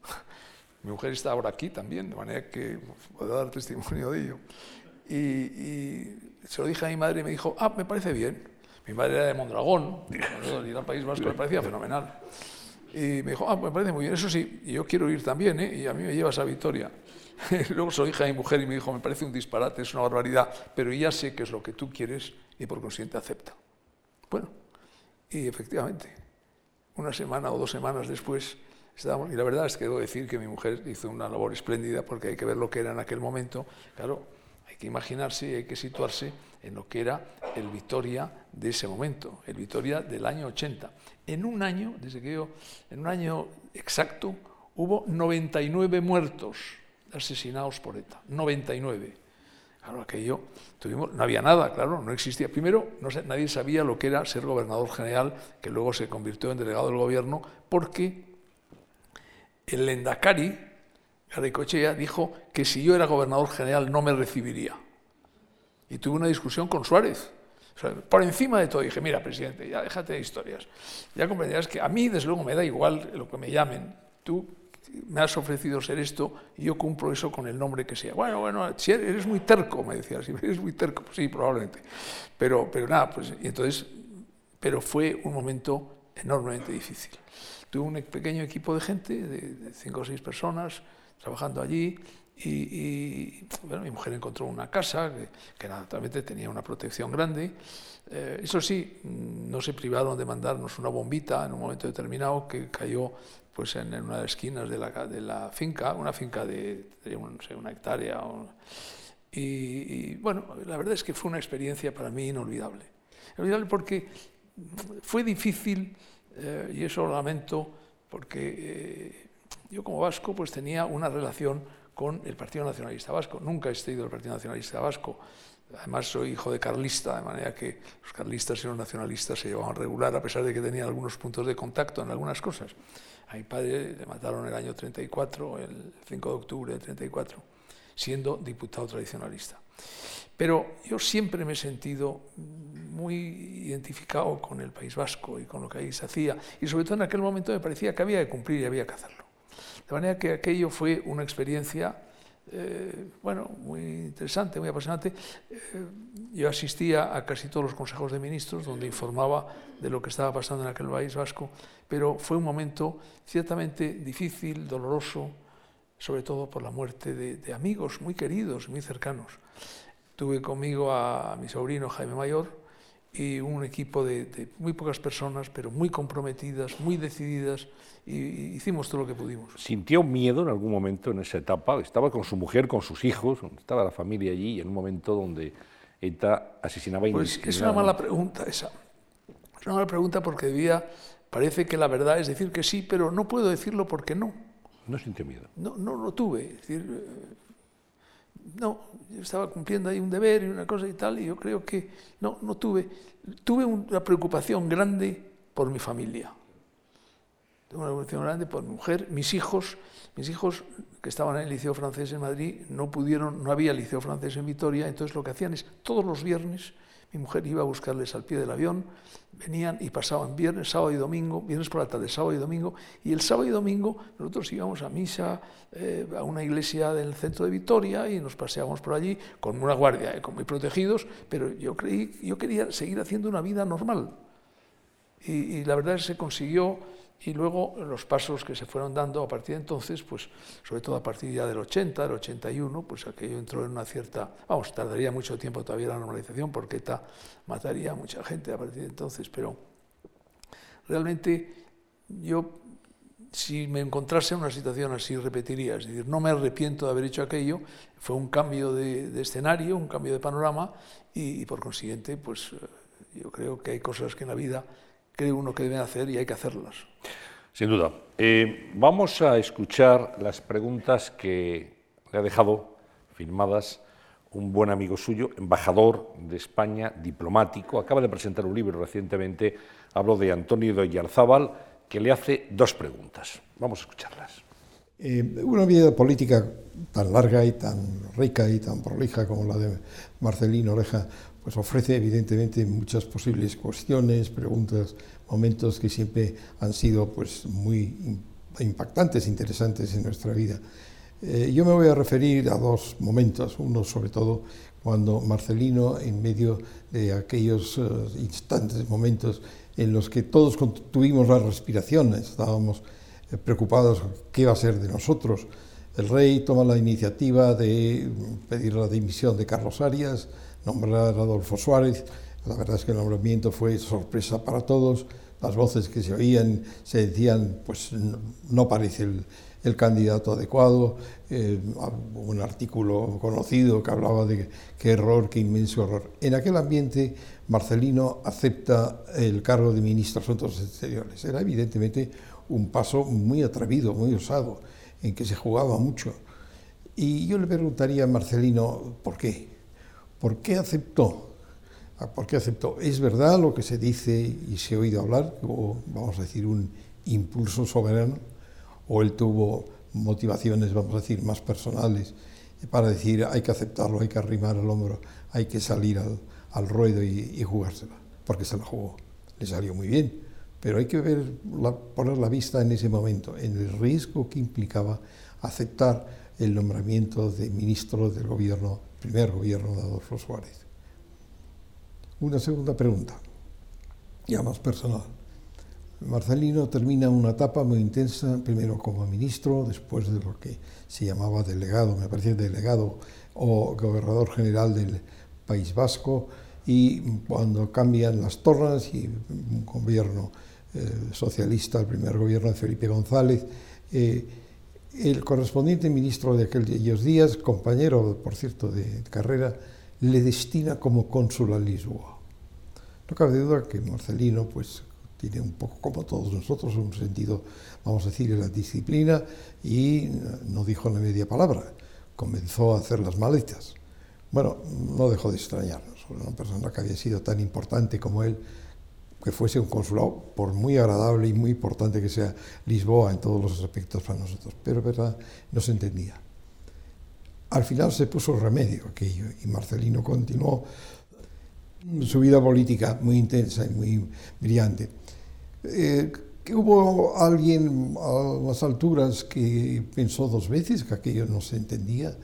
mi mujer está ahora aquí también, de manera que puedo dar testimonio de ello. Y, se lo dije a mi madre y me dijo, ah, me parece bien. Mi madre era de Mondragón, y ir al País Vasco me parecía fenomenal. Y me dijo, ah, me parece muy bien, eso sí, y yo quiero ir también, ¿eh? y a mí me llevas a Vitoria. Luego se lo dije a mi mujer y me dijo, me parece un disparate, es una barbaridad, pero ya sé que es lo que tú quieres y por consiguiente acepta. Bueno, y efectivamente, una semana o dos semanas después estábamos, y la verdad es que debo decir que mi mujer hizo una labor espléndida porque hay que ver lo que era en aquel momento. Claro, hay que imaginarse y hay que situarse en lo que era el Vitoria de ese momento, el Vitoria del año 80. En un año, desde que yo, en un año exacto, hubo 99 muertos asesinados por ETA, 99. Claro, aquello, tuvimos, no había nada, claro, no existía. Primero, no nadie sabía lo que era ser gobernador general, que luego se convirtió en delegado del gobierno, porque el Lendakari, Garicochea, dijo que si yo era gobernador general no me recibiría. Y tuve una discusión con Suárez. Por encima de todo dije, mira, presidente, ya déjate de historias. Ya comprenderás que a mí, desde luego, me da igual lo que me llamen. Tú me has ofrecido ser esto y yo cumplo eso con el nombre que sea. Bueno, bueno, si eres muy terco, me decía, si eres muy terco, pues sí, probablemente. Pero, pero nada, pues, y entonces, pero fue un momento enormemente difícil. Tuve un pequeño equipo de gente, de, cinco o seis personas, trabajando allí, y, bueno, mi mujer encontró una casa que, que naturalmente tenía una protección grande. Eh, eso sí, no se privaron de mandarnos una bombita en un momento determinado que cayó pues en, una de las esquinas de la, de la finca, una finca de, no sé, una hectárea. y, bueno, la verdad es que fue una experiencia para mí inolvidable. Inolvidable porque fue difícil, eh, y eso lo lamento, porque eh, yo como vasco pues tenía una relación con el Partido Nacionalista Vasco. Nunca he sido del Partido Nacionalista Vasco. Además soy hijo de carlista, de manera que los carlistas y los nacionalistas se llevaban regular, a pesar de que tenían algunos puntos de contacto en algunas cosas. A mi padre le mataron el año 34, el 5 de octubre del 34, siendo diputado tradicionalista. Pero yo siempre me he sentido muy identificado con el País Vasco y con lo que ahí se hacía, y sobre todo en aquel momento me parecía que había que cumplir y había que hacerlo. De manera que aquello fue una experiencia eh, bueno, muy interesante, muy apasionante. Eh, yo asistía a casi todos los consejos de ministros donde informaba de lo que estaba pasando en aquel país vasco, pero fue un momento ciertamente difícil, doloroso, sobre todo por la muerte de, amigos muy queridos, muy cercanos. Tuve conmigo a mi sobrino Jaime Mayor y un equipo de muy pocas personas, pero muy comprometidas, muy decididas y hicimos todo lo que pudimos. ¿Sintió miedo en algún momento en esa etapa? Estaba con su mujer, con sus hijos, estaba la familia allí, en un momento donde ETA asesinaba Pues es una mala pregunta esa. Es una mala pregunta porque debía, parece que la verdad es decir que sí, pero no puedo decirlo porque no. ¿No sintió miedo? No, no lo tuve. Es decir, eh, no, yo estaba cumpliendo ahí un deber y una cosa y tal, y yo creo que no, no tuve. Tuve una preocupación grande por mi familia tengo una evolución grande por mi mujer, mis hijos, mis hijos que estaban en el Liceo Francés en Madrid, no pudieron, no había Liceo Francés en Vitoria, entonces lo que hacían es todos los viernes mi mujer iba a buscarles al pie del avión, venían y pasaban viernes, sábado y domingo, viernes por la tarde, sábado y domingo, y el sábado y domingo nosotros íbamos a misa eh, a una iglesia del centro de Vitoria y nos paseábamos por allí con una guardia, eh, con muy protegidos, pero yo creí, yo quería seguir haciendo una vida normal. Y, y la verdad es que se consiguió y luego los pasos que se fueron dando a partir de entonces, pues sobre todo a partir ya del 80, del 81, pues aquello entró en una cierta, vamos, tardaría mucho tiempo todavía la normalización porque ETA mataría a mucha gente a partir de entonces, pero realmente yo si me encontrase en una situación así repetiría, es decir, no me arrepiento de haber hecho aquello, fue un cambio de, escenario, un cambio de panorama y, por consiguiente, pues yo creo que hay cosas que en la vida cree uno que deben hacer y hay que hacerlas. Sin duda. Eh, vamos a escuchar las preguntas que le ha dejado firmadas un buen amigo suyo, embajador de España, diplomático, acaba de presentar un libro recientemente, hablo de Antonio de Yarzábal, que le hace dos preguntas. Vamos a escucharlas. Eh, una vida política tan larga y tan rica y tan prolija como la de Marcelino Oreja, pues ofrece evidentemente muchas posibles cuestiones, preguntas, momentos que siempre han sido pues muy impactantes, interesantes en nuestra vida. Eh, yo me voy a referir a dos momentos, uno sobre todo cuando Marcelino, en medio de aquellos eh, instantes, momentos en los que todos tuvimos la respiración, estábamos eh, preocupados qué iba a ser de nosotros, el rey toma la iniciativa de pedir la dimisión de Carlos Arias, nombrar Adolfo Suárez. La verdad es que el nombramiento fue sorpresa para todos. Las voces que se oían se decían, pues no parece el, candidato adecuado. Eh, un artículo conocido que hablaba de qué error, qué inmenso error. En aquel ambiente, Marcelino acepta el cargo de ministro de Asuntos Exteriores. Era evidentemente un paso muy atrevido, muy osado, en que se jugaba mucho. Y yo le preguntaría a Marcelino, ¿por qué? ¿Por qué aceptó? Ah, ¿Por qué aceptó? ¿Es verdad lo que se dice y se ha oído hablar, o vamos a decir un impulso soberano? ¿O él tuvo motivaciones, vamos a decir, más personales para decir hay que aceptarlo, hay que arrimar el hombro, hay que salir al, al ruedo y, jugársela, porque se la jugó, le salió muy bien, pero hay que ver, poner la vista en ese momento, en el riesgo que implicaba aceptar el nombramiento de ministro del gobierno, primer gobierno de Adolfo Suárez. Una segunda pregunta, ya más personal. Marcelino termina una etapa muy intensa, primero como ministro, después de lo que se llamaba delegado, me parece delegado o gobernador general del País Vasco, y cuando cambian las tornas y un gobierno eh, socialista, el primer gobierno de Felipe González, eh, el correspondiente ministro de aquellos días, compañero, por cierto, de carrera, le destina como cónsul a Lisboa. No cabe duda que Marcelino, pues, tiene un poco como todos nosotros un sentido, vamos a decir, de la disciplina y no dijo la media palabra, comenzó a hacer las maletas. Bueno, no dejó de extrañarnos, una persona que había sido tan importante como él, que fuese un consulado, por muy agradable y muy importante que sea Lisboa en todos los aspectos para nosotros, pero verdad, no se entendía. Al final se puso remedio aquello y Marcelino continuó su vida política muy intensa y muy brillante. Eh, que hubo alguien a las alturas que pensó dos veces que aquello no se entendía.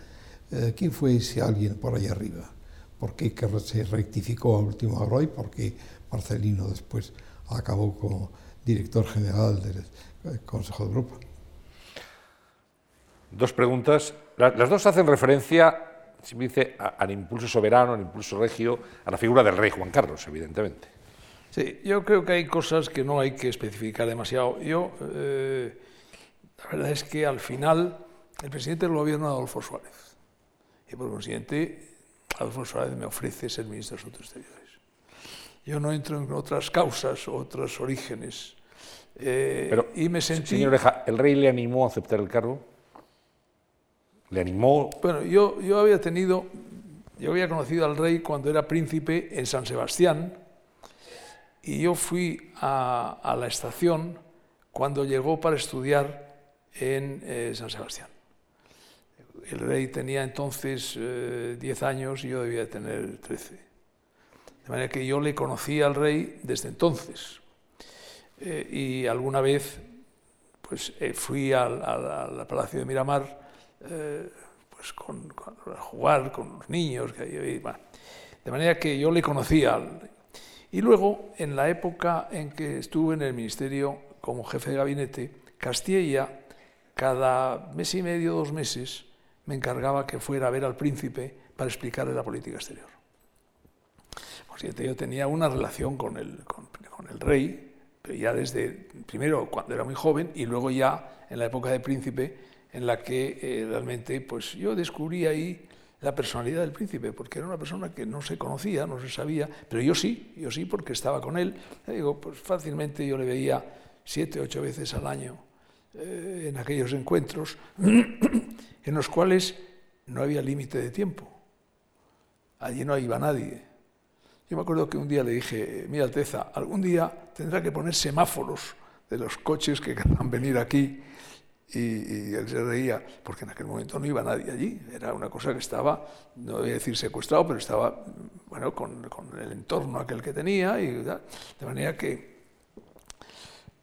Eh, ¿Quién fue ese alguien por ahí arriba? ¿Por qué que se rectificó a última hora y por qué Marcelino después acabó como director general del eh, Consejo de Europa? Dos preguntas. Las dos hacen referencia se dice al impulso soberano, al impulso regio, a la figura del rey Juan Carlos, evidentemente. Sí, yo creo que hay cosas que no hay que especificar demasiado. Yo, eh, la verdad es que al final el presidente del gobierno es Adolfo Suárez. Y por consiguiente, Adolfo Suárez me ofrece ser ministro de Asuntos Exteriores. Yo no entro en otras causas, otros orígenes. Eh, Pero, y me sentí... Señor Oreja, ¿el rey le animó a aceptar el cargo? ¿Le animó? Bueno, yo, yo había tenido, yo había conocido al rey cuando era príncipe en San Sebastián y yo fui a, la estación cuando llegó para estudiar en eh, San Sebastián. El rey tenía entonces 10 eh, años y yo debía tener 13. De manera que yo le conocí al rey desde entonces. Eh, y alguna vez pues, fui al, al Palacio de Miramar eh, pues con, a jugar con los niños. Que, de manera que yo le conocía. Y luego, en la época en que estuve en el ministerio como jefe de gabinete, Castilla, cada mes y medio, dos meses, me encargaba que fuera a ver al príncipe para explicarle la política exterior. Por yo tenía una relación con el, con el rey, pero ya desde, primero cuando era muy joven y luego ya en la época de príncipe, en la que eh, realmente pues yo descubrí ahí la personalidad del príncipe, porque era una persona que no se conocía, no se sabía, pero yo sí, yo sí, porque estaba con él. digo, pues fácilmente yo le veía siete, ocho veces al año eh, en aquellos encuentros en los cuales no había límite de tiempo. Allí no iba nadie. Yo me acuerdo que un día le dije, mira Alteza, algún día tendrá que poner semáforos de los coches que querrán venir aquí y, él se reía, porque en aquel momento no iba nadie allí. Era una cosa que estaba, no voy a decir secuestrado, pero estaba bueno, con, el entorno aquel que tenía, y, de manera que,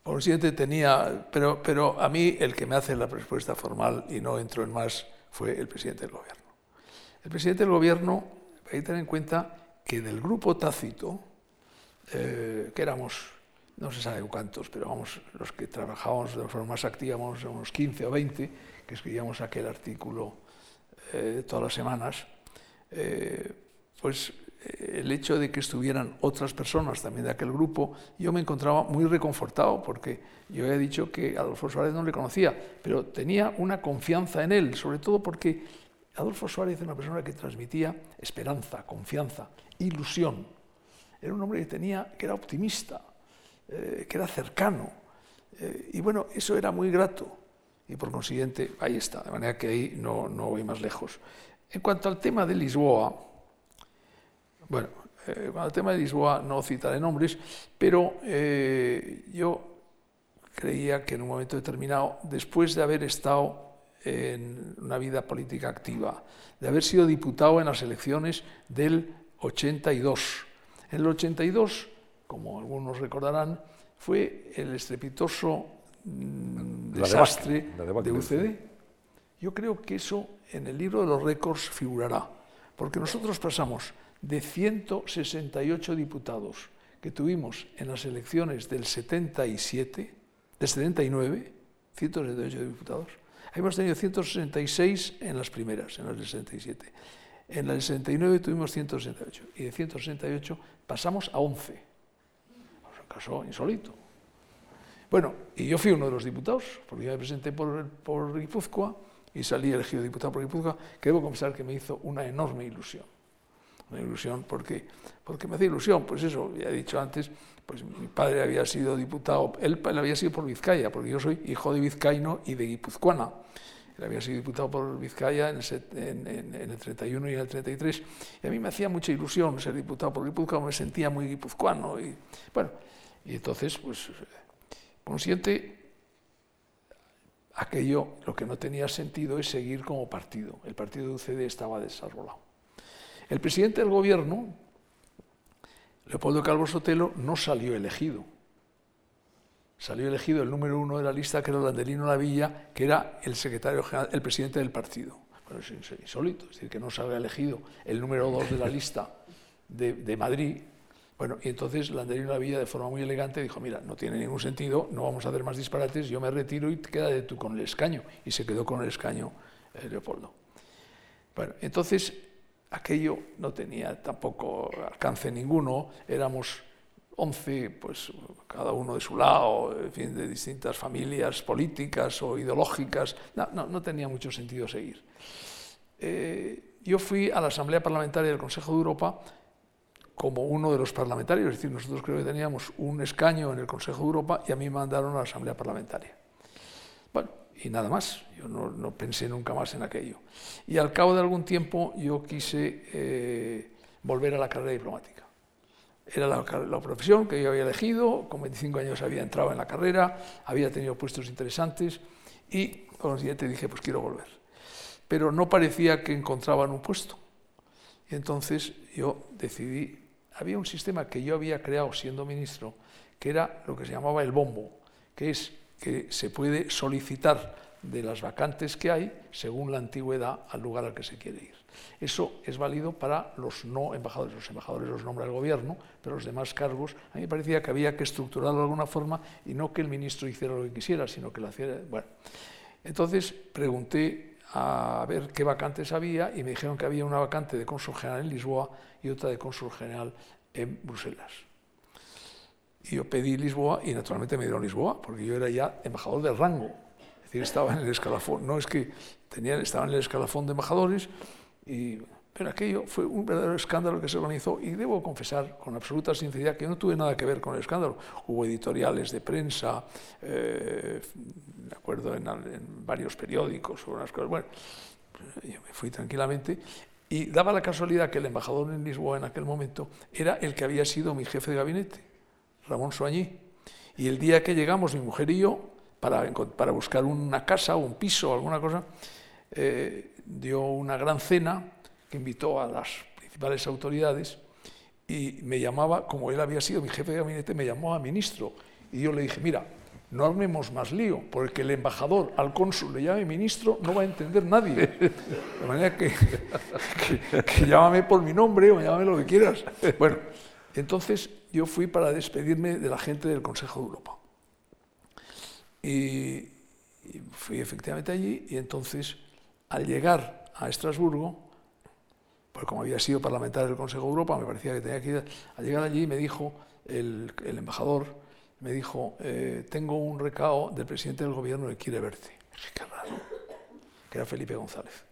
por siguiente, tenía. Pero, pero a mí el que me hace la respuesta formal, y no entro en más, fue el presidente del gobierno. El presidente del gobierno, hay que tener en cuenta que del grupo tácito, eh, que éramos no se sabe cuántos, pero vamos, los que trabajábamos de forma más activa, unos 15 o 20, que escribíamos aquel artículo eh, todas las semanas, eh, pues el hecho de que estuvieran otras personas también de aquel grupo, yo me encontraba muy reconfortado, porque yo he dicho que Adolfo Suárez no le conocía, pero tenía una confianza en él, sobre todo porque Adolfo Suárez era una persona que transmitía esperanza, confianza, ilusión. Era un hombre que tenía, que era optimista, eh, que era cercano. Eh, y bueno, eso era muy grato. Y por consiguiente, ahí está, de manera que ahí no, no voy más lejos. En cuanto al tema de Lisboa, bueno, eh, al tema de Lisboa no citaré nombres, pero yo creía que en un momento determinado, después de haber estado en una vida política activa, de haber sido diputado en las elecciones del 82. En el 82, como algunos recordarán, fue el estrepitoso mm, desastre de UCD. Yo creo que eso en el libro de los récords figurará, porque nosotros pasamos de 168 diputados que tuvimos en las elecciones del 77, del 79, 168 diputados, hemos tenido 166 en las primeras, en las del 67. En del 69 tuvimos 168 y de 168 pasamos a 11. Es un caso insólito. Bueno, y yo fui uno de los diputados, porque yo me presenté por, por Guipúzcoa y salí elegido diputado por Guipúzcoa, que debo confesar que me hizo una enorme ilusión. Una ilusión porque, porque me hacía ilusión, pues eso, ya he dicho antes, pues mi padre había sido diputado, él, había sido por Vizcaya, porque yo soy hijo de vizcaíno y de guipuzcoana. Había sido diputado por Vizcaya en el, en, el 31 y en el 33, y a mí me hacía mucha ilusión ser diputado por Guipúzcoa, me sentía muy guipuzcoano. Bueno, y entonces, pues, consciente, aquello lo que no tenía sentido es seguir como partido. El partido de UCD estaba desarrollado. El presidente del gobierno, Leopoldo Calvo Sotelo, no salió elegido salió elegido el número uno de la lista, que era Landelino Lavilla, que era el secretario general, el presidente del partido. Bueno, es insólito, es decir, que no salga elegido el número dos de la lista de, Madrid. Bueno, y entonces Landelino Lavilla, de forma muy elegante, dijo, mira, no tiene ningún sentido, no vamos a hacer más disparates, yo me retiro y quédate tú con el escaño. Y se quedó con el escaño eh, Leopoldo. Bueno, entonces aquello no tenía tampoco alcance ninguno, éramos 11, pues cada uno de su lado, fin, de distintas familias políticas o ideológicas, no, no, tenía mucho sentido seguir. Eh, yo fui a la Asamblea Parlamentaria del Consejo de Europa como uno de los parlamentarios, es decir, nosotros creo que teníamos un escaño en el Consejo de Europa y a mí me mandaron a la Asamblea Parlamentaria. Bueno, y nada más, yo no, no pensé nunca más en aquello. Y al cabo de algún tiempo yo quise eh, volver a la carrera diplomática era la, profesión que yo había elegido, con 25 años había entrado en la carrera, había tenido puestos interesantes y con el siguiente dije, pues quiero volver. Pero no parecía que encontraban un puesto. Y entonces yo decidí, había un sistema que yo había creado siendo ministro, que era lo que se llamaba el bombo, que es que se puede solicitar de las vacantes que hay según la antigüedad al lugar al que se quiere ir. Eso es válido para los no embajadores. Los embajadores los nombra el gobierno, pero los demás cargos, a mí me parecía que había que estructurarlo de alguna forma y no que el ministro hiciera lo que quisiera, sino que lo hiciera. Bueno, entonces pregunté a ver qué vacantes había y me dijeron que había una vacante de cónsul general en Lisboa y otra de cónsul general en Bruselas. Y yo pedí Lisboa y naturalmente me dieron Lisboa, porque yo era ya embajador de rango. Es decir, estaba en el escalafón, no es que tenía, estaba en el escalafón de embajadores, y, pero aquello fue un verdadero escándalo que se organizó y debo confesar con absoluta sinceridad que no tuve nada que ver con el escándalo. Hubo editoriales de prensa, eh, acuerdo, en, varios periódicos o unas cosas. Bueno, yo me fui tranquilamente y daba la casualidad que el embajador en Lisboa en aquel momento era el que había sido mi jefe de gabinete, Ramón Soañí. Y el día que llegamos, mi mujer y yo, para, para buscar una casa o un piso o alguna cosa, eh, dio una gran cena que invitó a las principales autoridades y me llamaba, como él había sido mi jefe de gabinete, me llamó a ministro. Y yo le dije, mira, no armemos más lío, porque el embajador al cónsul le llame ministro, no va a entender nadie. De manera que, que, llámame por mi nombre o llámame lo que quieras. Bueno, entonces yo fui para despedirme de la gente del Consejo de Europa. Y, y fui efectivamente allí y entonces al llegar a Estrasburgo, pues como había sido parlamentario del Consejo de Europa, me parecía que tenía que ir, al llegar allí me dijo el, embajador, me dijo, eh, tengo un recao del presidente del gobierno que quiere verte. Qué raro, que era Felipe González.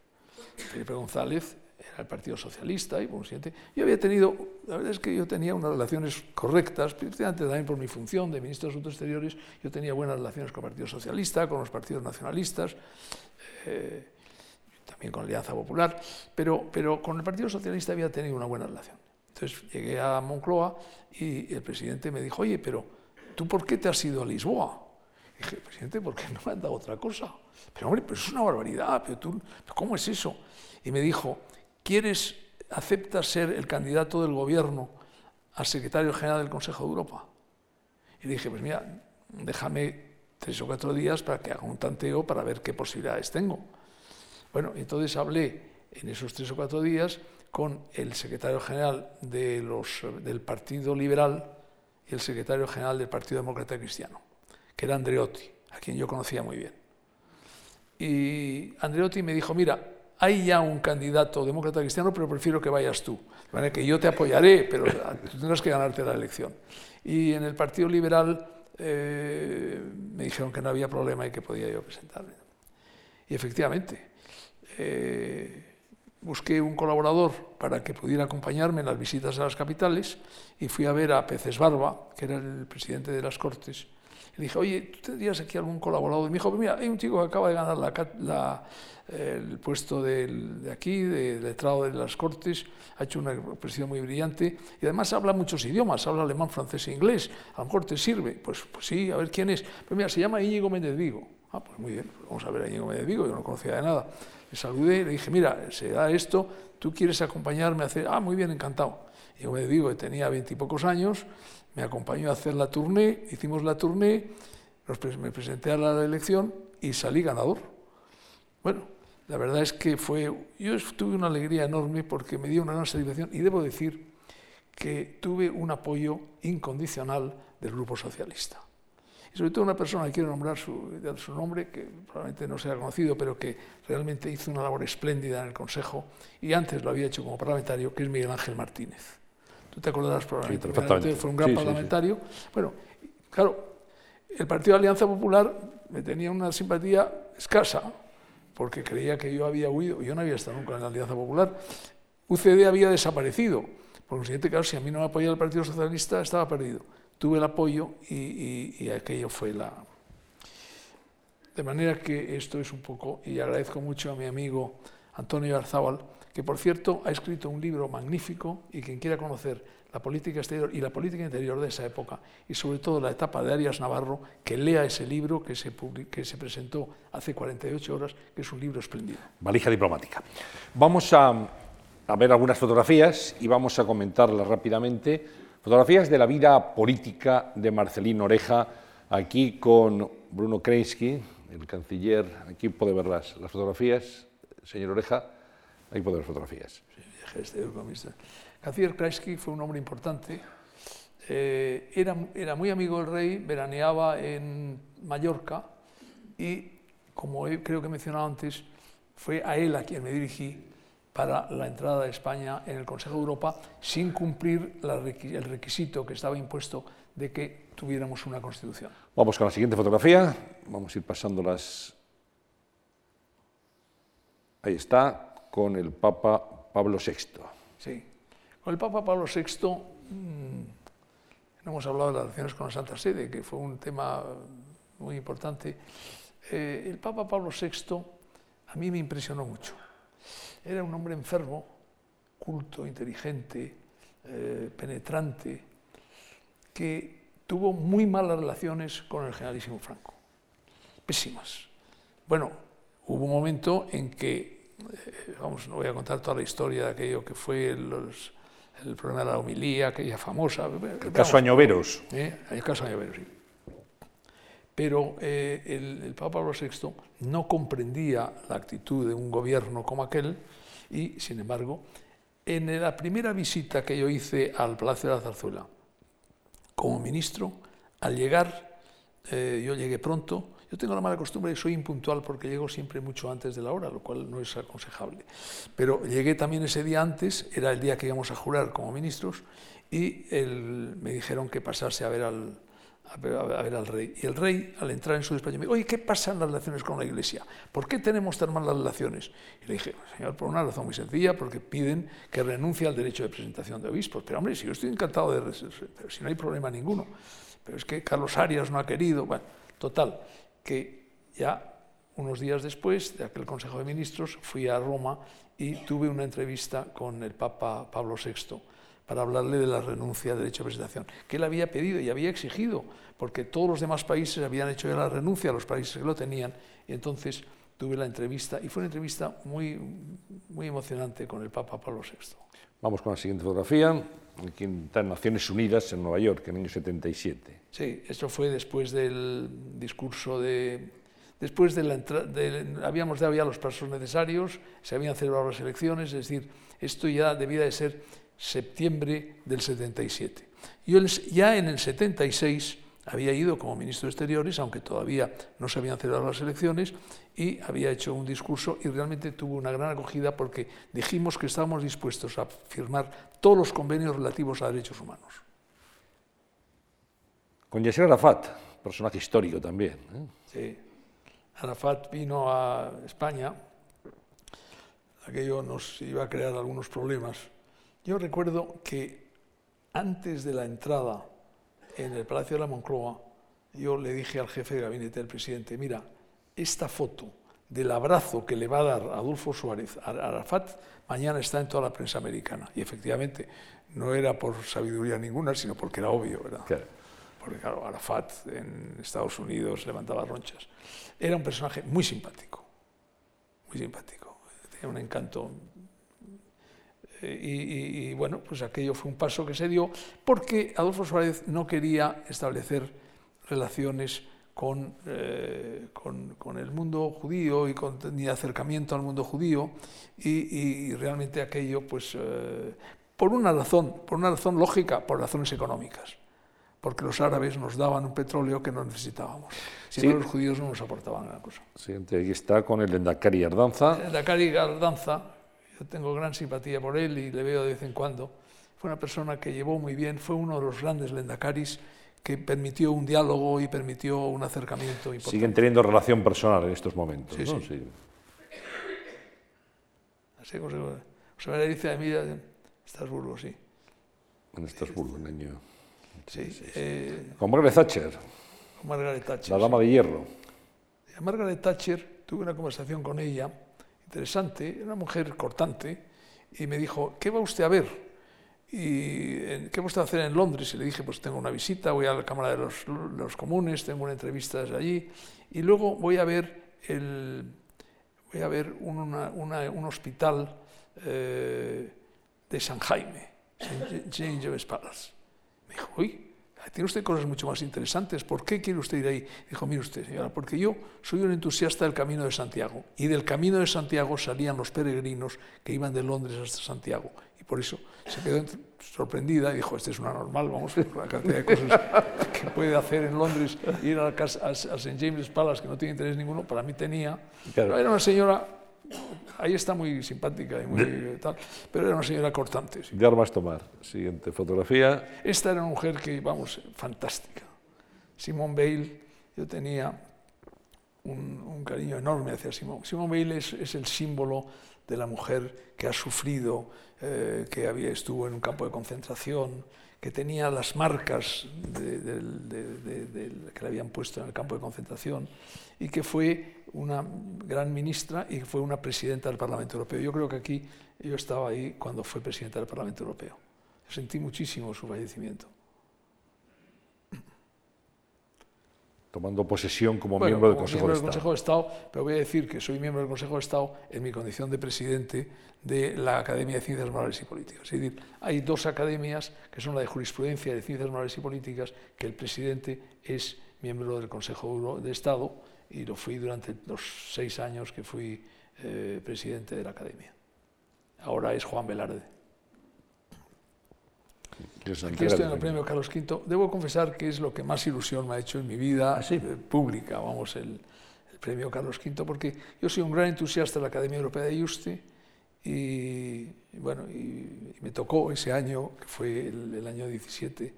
Felipe González era el Partido Socialista y presidente. Yo había tenido, la verdad es que yo tenía unas relaciones correctas, precisamente también por mi función de ministro de Asuntos Exteriores, yo tenía buenas relaciones con el Partido Socialista, con los partidos nacionalistas. Eh, también con Alianza Popular, pero, pero con el Partido Socialista había tenido una buena relación. Entonces llegué a Moncloa y el presidente me dijo, oye, pero ¿tú por qué te has ido a Lisboa? Y dije, presidente, ¿por qué no me han dado otra cosa? Pero hombre, pero es una barbaridad, pero tú, ¿cómo es eso? Y me dijo, ¿quieres ¿acepta ser el candidato del gobierno al secretario general del Consejo de Europa? Y dije, pues mira, déjame tres o cuatro días para que haga un tanteo para ver qué posibilidades tengo. Bueno, entonces hablé en esos tres o cuatro días con el secretario general del Partido Liberal y el secretario general del Partido Demócrata Cristiano, que era Andreotti, a quien yo conocía muy bien. Y Andreotti me dijo, mira, hay ya un candidato demócrata cristiano, pero prefiero que vayas tú. De manera que yo te apoyaré, pero tú tendrás que ganarte la elección. Y en el Partido Liberal eh, me dijeron que no había problema y que podía yo presentarme. Y efectivamente, eh, busqué un colaborador para que pudiera acompañarme en las visitas a las capitales y fui a ver a Peces Barba, que era el presidente de las Cortes, y dije, oye, ¿tú tendrías aquí algún colaborador? Y me dijo, pues mira, hay un chico que acaba de ganar la, el puesto de aquí, de letrado de las Cortes, ha hecho una presión muy brillante y además habla muchos idiomas, habla alemán, francés e inglés, a lo mejor te sirve. Pues, pues sí, a ver quién es. Pues mira, se llama Íñigo Méndez Vigo. Ah, pues muy bien, vamos a ver a Íñigo Méndez Vigo, yo no conocía de nada. Le saludé, le dije, mira, se da esto, tú quieres acompañarme a hacer... Ah, muy bien, encantado. Íñigo Méndez Vigo, que tenía veintipocos años, me acompañó a hacer la tournée, hicimos la tournée, me presenté a la elección y salí ganador. Bueno, la verdad es que fue, yo tuve una alegría enorme porque me dio una gran satisfacción y debo decir que tuve un apoyo incondicional del Grupo Socialista. Y sobre todo una persona que quiero nombrar su, su nombre, que probablemente no sea conocido, pero que realmente hizo una labor espléndida en el Consejo y antes lo había hecho como parlamentario, que es Miguel Ángel Martínez. Tú te acordarás probablemente, fue un gran parlamentario. Bueno, claro, el Partido de Alianza Popular me tenía una simpatía escasa, porque creía que yo había huido, yo no había estado nunca en la Alianza Popular. UCD había desaparecido. Por consiguiente, claro, si a mí no me apoyaba el Partido Socialista, estaba perdido. Tuve el apoyo y, aquello fue la... De manera que esto es un poco, y agradezco mucho a mi amigo Antonio Arzábal, que por cierto ha escrito un libro magnífico y quien quiera conocer la política exterior y la política interior de esa época y sobre todo la etapa de Arias Navarro, que lea ese libro que se, que se presentó hace 48 horas, que es un libro espléndido. Valija diplomática. Vamos a ver algunas fotografías y vamos a comentarlas rápidamente. Fotografías de la vida política de Marcelino Oreja, aquí con Bruno Kreinsky, el canciller. Aquí puede ver las, fotografías, señor Oreja. Ahí puede ver fotografías. Sí, Canciller Kreisky fue un hombre importante. Eh, era, era, muy amigo del rey, veraneaba en Mallorca y, como creo que he mencionado antes, fue a él a quien me dirigí para la entrada de España en el Consejo de Europa sin cumplir el requisito que estaba impuesto de que tuviéramos una Constitución. Vamos con la siguiente fotografía. Vamos a ir pasándolas. Ahí está, con el Papa Pablo VI. Sí. Con el Papa Pablo VI mmm, no hemos hablado de las relaciones con la Santa Sede, que fue un tema muy importante. Eh, el Papa Pablo VI a mí me impresionó mucho. Era un hombre enfermo, culto, inteligente, eh, penetrante, que tuvo muy malas relaciones con el generalísimo Franco. Pésimas. Bueno, hubo un momento en que eh, vamos, no voy a contar toda la historia de aquello que fue los, el problema de la homilía, aquella famosa. El caso Añoveros. ¿eh? El caso Añoveros, sí. Pero eh, el, Papa Pablo VI no comprendía la actitud de un gobierno como aquel y, sin embargo, en la primera visita que yo hice al Palacio de la Zarzuela como ministro, al llegar, eh, yo llegué pronto, yo tengo la mala costumbre de soy impuntual porque llego siempre mucho antes de la hora, lo cual no es aconsejable. Pero llegué también ese día antes, era el día que íbamos a jurar como ministros, y me dijeron que pasase a ver al, a ver, al rey. Y el rey, al entrar en su despacho, me dijo, oye, ¿qué pasa en las relaciones con la Iglesia? ¿Por qué tenemos tan malas relaciones? Y le dije, señor, por una razón muy sencilla, porque piden que renuncie al derecho de presentación de obispos. Pero hombre, si yo estoy encantado de... Pero si no hay problema ninguno. Pero es que Carlos Arias no ha querido. Bueno, total que ya unos días después de aquel Consejo de Ministros fui a Roma y tuve una entrevista con el Papa Pablo VI para hablarle de la renuncia al derecho de presentación, que él había pedido y había exigido, porque todos los demás países habían hecho ya la renuncia a los países que lo tenían, y entonces tuve la entrevista y fue una entrevista muy, muy emocionante con el Papa Pablo VI. Vamos con la siguiente fotografía, aquí en Naciones Unidas en Nueva York, en el año 77. Sí, esto fue después del discurso de... Después de la entrada, habíamos dado ya los pasos necesarios, se habían celebrado las elecciones, es decir, esto ya debía de ser septiembre del 77. Yo ya en el 76 había ido como ministro de Exteriores, aunque todavía no se habían celebrado las elecciones, y había hecho un discurso y realmente tuvo una gran acogida porque dijimos que estábamos dispuestos a firmar todos los convenios relativos a derechos humanos. Con Yasser Arafat, personaje histórico también. ¿eh? Sí. Arafat vino a España, aquello nos iba a crear algunos problemas. Yo recuerdo que antes de la entrada en el Palacio de la Moncloa, yo le dije al jefe de gabinete del presidente, mira, esta foto del abrazo que le va a dar Adolfo Suárez a Arafat mañana está en toda la prensa americana. Y efectivamente, no era por sabiduría ninguna, sino porque era obvio, ¿verdad? Porque claro, Arafat en Estados Unidos levantaba ronchas. Era un personaje muy simpático, muy simpático. Tenía un encanto y, bueno, pues aquello fue un paso que se dio porque Adolfo Suárez no quería establecer relaciones con, eh, con, el mundo judío y con, ni acercamiento al mundo judío y, realmente aquello, pues, eh, por una razón, por una razón lógica, por razones económicas porque los árabes nos daban un petróleo que no necesitábamos. Si no, los judíos no nos aportaban gran cosa. Siguiente, aquí está con el Endacari Ardanza. El Endacari Ardanza, yo tengo gran simpatía por él y le veo de vez en cuando. Fue una persona que llevó muy bien, fue uno de los grandes lendacaris que permitió un diálogo y permitió un acercamiento importante. Siguen teniendo relación personal en estos momentos, sí, ¿no? Sí. Así, José María dice de mí, en Estrasburgo, sí. En Estrasburgo, en año... Sí. Eh, con Margaret Thatcher. Con Margaret Thatcher. La dama de hierro. A Margaret Thatcher tuve una conversación con ella interesante, una mujer cortante, y me dijo, ¿qué va usted a ver? ¿Y qué va usted a hacer en Londres? Y le dije, pues tengo una visita, voy a la Cámara de los, Comunes, tengo una entrevista allí, y luego voy a ver, el, voy a ver un hospital eh, de San Jaime, St. James Palace. Me dijo, uy, tiene usted cosas mucho más interesantes. ¿Por qué quiere usted ir ahí? Dijo, mire usted, señora, porque yo soy un entusiasta del Camino de Santiago. Y del Camino de Santiago salían los peregrinos que iban de Londres hasta Santiago. Y por eso se quedó sorprendida y dijo, este es una normal, vamos a ver la cantidad de cosas que puede hacer en Londres, ir a, a, St. James Palace, que no tiene interés ninguno, para mí tenía. Era una señora ahí está muy simpática y muy tal, pero era una señora cortante. De armas tomar. Siguiente fotografía. Esta era una mujer que, vamos, fantástica. Simone Bale, yo tenía un, cariño enorme hacia Simone. Simone Bale es, el símbolo de la mujer que ha sufrido, eh, que había, estuvo en un campo de concentración, que tenía las marcas que le habían puesto en el campo de concentración y que fue una gran ministra y fue una presidenta del Parlamento Europeo. Yo creo que aquí yo estaba ahí cuando fue presidenta del Parlamento Europeo. Sentí muchísimo su fallecimiento. tomando posesión como miembro del Consejo, de, Estado. Consejo de Estado. Pero voy a decir que soy miembro del Consejo de Estado en mi condición de presidente de la Academia de Ciencias Morales y Políticas. Es decir, hay dos academias, que son la de Jurisprudencia y de Ciencias Morales y Políticas, que el presidente es miembro del Consejo de Estado y lo fui durante los seis años que fui eh, presidente de la Academia. Ahora es Juan Velarde. Aquí estoy en el premio Carlos V. Debo confesar que es lo que más ilusión me ha hecho en mi vida ¿Ah, eh, pública, vamos, el, premio Carlos V, porque yo soy un gran entusiasta de la Academia Europea de Juste y, bueno, y, me tocó ese año, que fue el, año 17,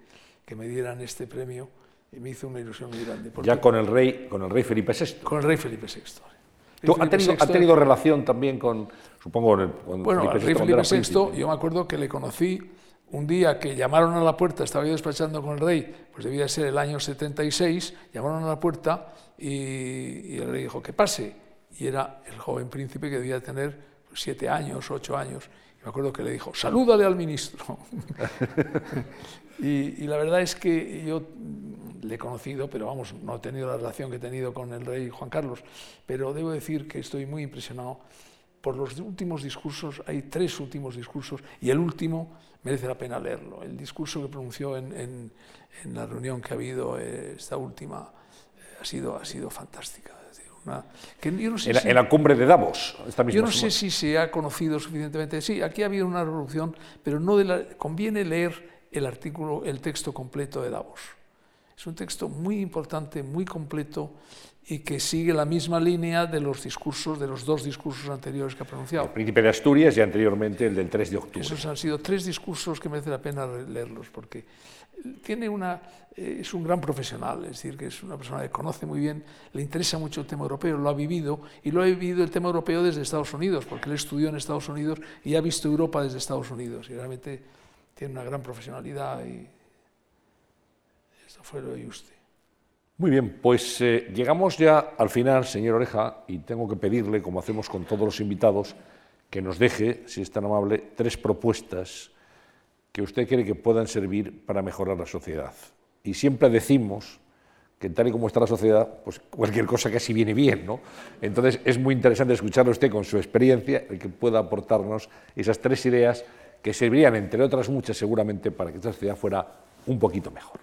que me dieran este premio y me hizo una ilusión muy grande. Ya con el rey, con el rey Felipe VI. Con el rey Felipe VI. ¿Tú ha tenido, ha tenido, relación también con, supongo, con, bueno, Felipe, rey Felipe VI, yo me acuerdo que le conocí un día que llamaron a la puerta, estaba yo despachando con el rey, pues debía ser el año 76, llamaron a la puerta y, el rey dijo que pase. Y era el joven príncipe que debía tener siete años, ocho años. Me acuerdo que le dijo, salúdale al ministro. y, la verdad es que yo le he conocido, pero vamos, no he tenido la relación que he tenido con el rey Juan Carlos, pero debo decir que estoy muy impresionado por los últimos discursos, hay tres últimos discursos, y el último merece la pena leerlo. El discurso que pronunció en la reunión que ha habido, eh, esta última, eh, ha, sido, ha sido fantástica. Una, que yo no sé en, la, si, en, la, cumbre de Davos. Esta misma yo no sé si se ha conocido suficientemente. Sí, aquí ha habido una revolución, pero no de la, conviene leer el artículo, el texto completo de Davos. Es un texto muy importante, muy completo y que sigue la misma línea de los discursos, de los dos discursos anteriores que ha pronunciado. El príncipe de Asturias y anteriormente el del 3 de octubre. Esos han sido tres discursos que merece la pena leerlos porque tiene una, eh, es un gran profesional, es decir, que es una persona que conoce muy bien, le interesa mucho el tema europeo, lo ha vivido y lo ha vivido el tema europeo desde Estados Unidos, porque él estudió en Estados Unidos y ha visto Europa desde Estados Unidos y realmente tiene una gran profesionalidad fue lo de usted. Muy bien, pues eh, llegamos ya al final, señor Oreja, y tengo que pedirle, como hacemos con todos los invitados, que nos deje, si es tan amable, tres propuestas que usted cree que puedan servir para mejorar la sociedad. Y siempre decimos que tal y como está la sociedad, pues cualquier cosa casi viene bien, ¿no? Entonces es muy interesante escucharlo usted con su experiencia, el que pueda aportarnos esas tres ideas que servirían, entre otras muchas, seguramente, para que esta sociedad fuera un poquito mejor.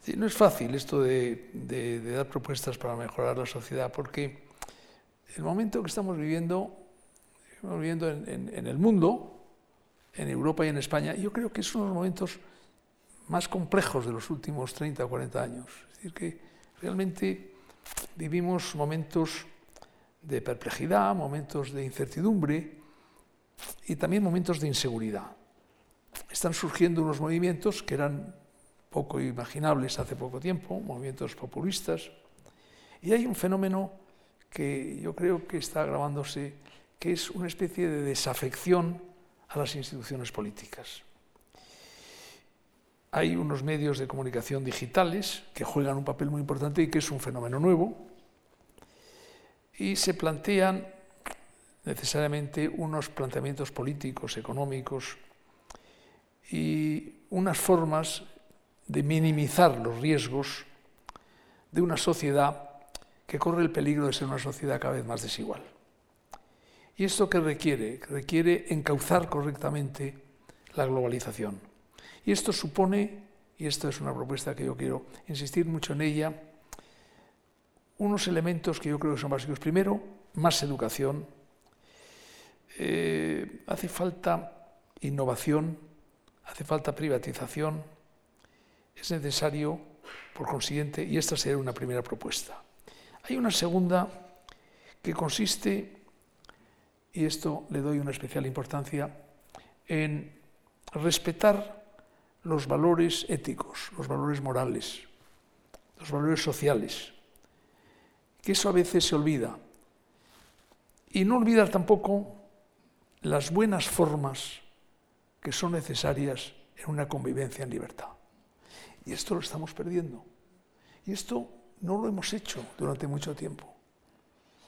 Sí, no es fácil esto de, de, dar propuestas para mejorar la sociedad, porque el momento que estamos viviendo, viviendo en, en, en, el mundo, en Europa y en España, yo creo que es uno de los momentos más complejos de los últimos 30 o 40 años. Es decir, que realmente vivimos momentos de perplejidad, momentos de incertidumbre y también momentos de inseguridad. Están surgiendo unos movimientos que eran poco imaginables hace poco tiempo, movimientos populistas. Y hay un fenómeno que yo creo que está agravándose, que es una especie de desafección a las instituciones políticas. Hay unos medios de comunicación digitales que juegan un papel muy importante y que es un fenómeno nuevo. Y se plantean necesariamente unos planteamientos políticos, económicos y unas formas de minimizar los riesgos de una sociedad que corre el peligro de ser una sociedad cada vez más desigual. ¿Y esto qué requiere? Requiere encauzar correctamente la globalización. Y esto supone, y esto es una propuesta que yo quiero insistir mucho en ella, unos elementos que yo creo que son básicos. Primero, más educación. Eh, hace falta innovación, hace falta privatización, es necesario, por consiguiente, y esta sería una primera propuesta. Hay una segunda que consiste, y esto le doy una especial importancia, en respetar los valores éticos, los valores morales, los valores sociales, que eso a veces se olvida. Y no olvidar tampoco las buenas formas que son necesarias en una convivencia en libertad. Y esto lo estamos perdiendo. Y esto no lo hemos hecho durante mucho tiempo.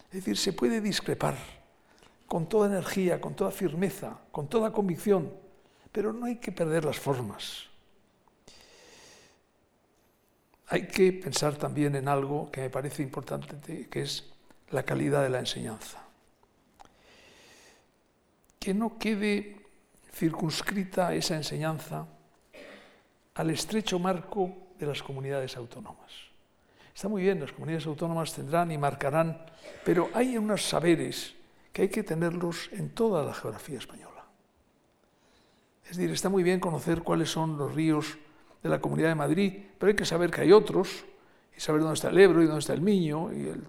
Es decir, se puede discrepar con toda energía, con toda firmeza, con toda convicción, pero no hay que perder las formas. Hay que pensar también en algo que me parece importante, que es la calidad de la enseñanza. Que no quede circunscrita esa enseñanza al estrecho marco de las comunidades autónomas. Está muy bien, las comunidades autónomas tendrán y marcarán, pero hay unos saberes que hay que tenerlos en toda la geografía española. Es decir, está muy bien conocer cuáles son los ríos de la Comunidad de Madrid, pero hay que saber que hay otros, y saber dónde está el Ebro y dónde está el Miño y el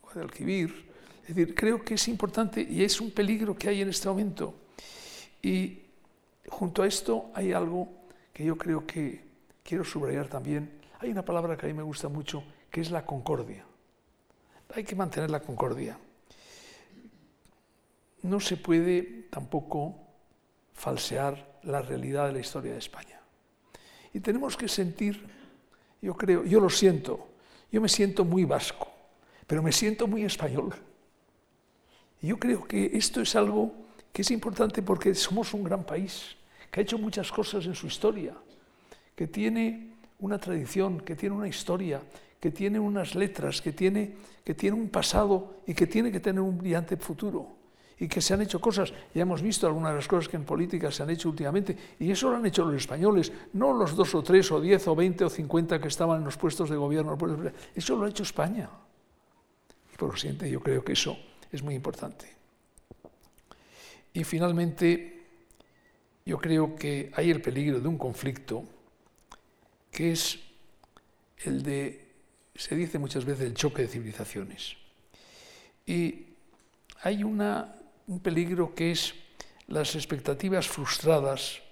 Guadalquivir. Es decir, creo que es importante y es un peligro que hay en este momento. Y junto a esto hay algo que yo creo que quiero subrayar también. Hay una palabra que a mí me gusta mucho, que es la concordia. Hay que mantener la concordia. No se puede tampoco falsear la realidad de la historia de España. Y tenemos que sentir, yo creo, yo lo siento, yo me siento muy vasco, pero me siento muy español. Y yo creo que esto es algo que es importante porque somos un gran país, que ha hecho muchas cosas en su historia, que tiene una tradición, que tiene una historia, que tiene unas letras, que tiene, que tiene un pasado y que tiene que tener un brillante futuro. Y que se han hecho cosas, ya hemos visto algunas de las cosas que en política se han hecho últimamente, y eso lo han hecho los españoles, no los dos o tres o diez o veinte o cincuenta que estaban en los puestos de gobierno, eso lo ha hecho España. Y por lo siguiente, yo creo que eso es muy importante. Y finalmente, yo creo que hay el peligro de un conflicto que es el de se dice muchas veces el choque de civilizaciones. Y hay una, un peligro que es las expectativas frustradas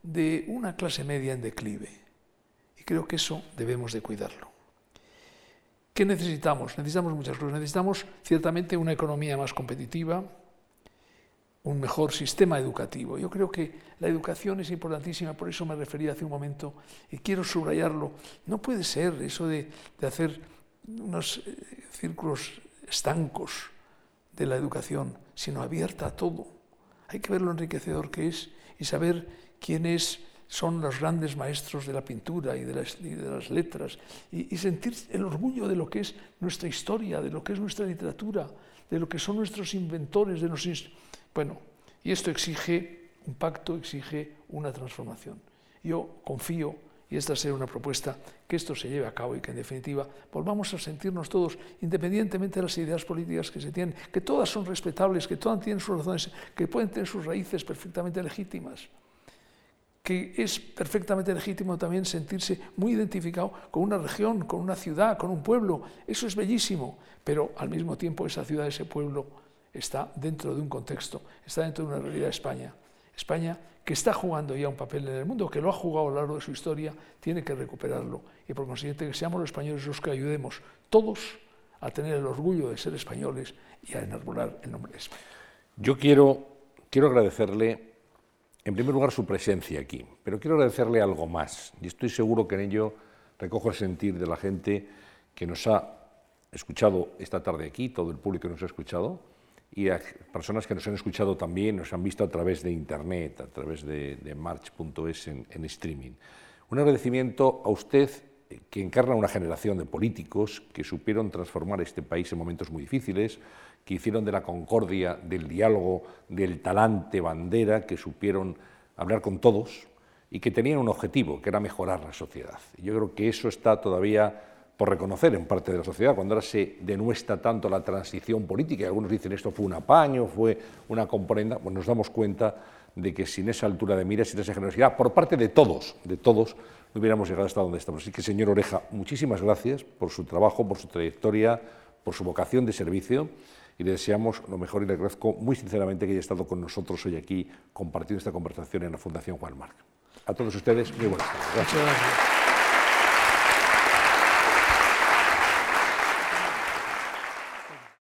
de una clase media en declive. Y creo que eso debemos de cuidarlo. ¿Qué necesitamos? Necesitamos muchas cosas. Necesitamos ciertamente una economía más competitiva, un mejor sistema educativo. Yo creo que la educación es importantísima, por eso me refería hace un momento y quiero subrayarlo. No puede ser eso de, hacer unos eh, círculos estancos de la educación, sino abierta a todo. Hay que ver lo enriquecedor que es y saber quiénes son los grandes maestros de la pintura y de las, letras y, sentir el orgullo de lo que es nuestra historia, de lo que es nuestra literatura, de lo que son nuestros inventores, de nuestros bueno, y esto exige un pacto, exige una transformación. Yo confío, y esta será una propuesta, que esto se lleve a cabo y que en definitiva volvamos a sentirnos todos, independientemente de las ideas políticas que se tienen, que todas son respetables, que todas tienen sus razones, que pueden tener sus raíces perfectamente legítimas que es perfectamente legítimo también sentirse muy identificado con una región, con una ciudad, con un pueblo. Eso es bellísimo, pero al mismo tiempo esa ciudad, ese pueblo está dentro de un contexto, está dentro de una realidad España. España, que está jugando ya un papel en el mundo, que lo ha jugado a lo largo de su historia, tiene que recuperarlo. Y por consiguiente, que seamos los españoles los que ayudemos todos a tener el orgullo de ser españoles y a enarbolar el nombre de España. Yo quiero, quiero agradecerle, en primer lugar, su presencia aquí, pero quiero agradecerle algo más. Y estoy seguro que en ello recojo el sentir de la gente que nos ha escuchado esta tarde aquí, todo el público que nos ha escuchado y a personas que nos han escuchado también, nos han visto a través de Internet, a través de, march.es en, en streaming. Un agradecimiento a usted eh, que encarna una generación de políticos que supieron transformar este país en momentos muy difíciles, que hicieron de la concordia, del diálogo, del talante bandera, que supieron hablar con todos y que tenían un objetivo, que era mejorar la sociedad. Yo creo que eso está todavía por reconocer en parte de la sociedad, cuando ahora se denuestra tanto la transición política, y algunos dicen esto fue un apaño, fue una componenda, pues nos damos cuenta de que sin esa altura de miras, sin esa generosidad, por parte de todos, de todos, no hubiéramos llegado hasta donde estamos. Así que, señor Oreja, muchísimas gracias por su trabajo, por su trayectoria, por su vocación de servicio y le deseamos lo mejor y le agradezco muy sinceramente que haya estado con nosotros hoy aquí compartiendo esta conversación en la Fundación Juan Marc. A todos ustedes, muy buenas tardes. Gracias.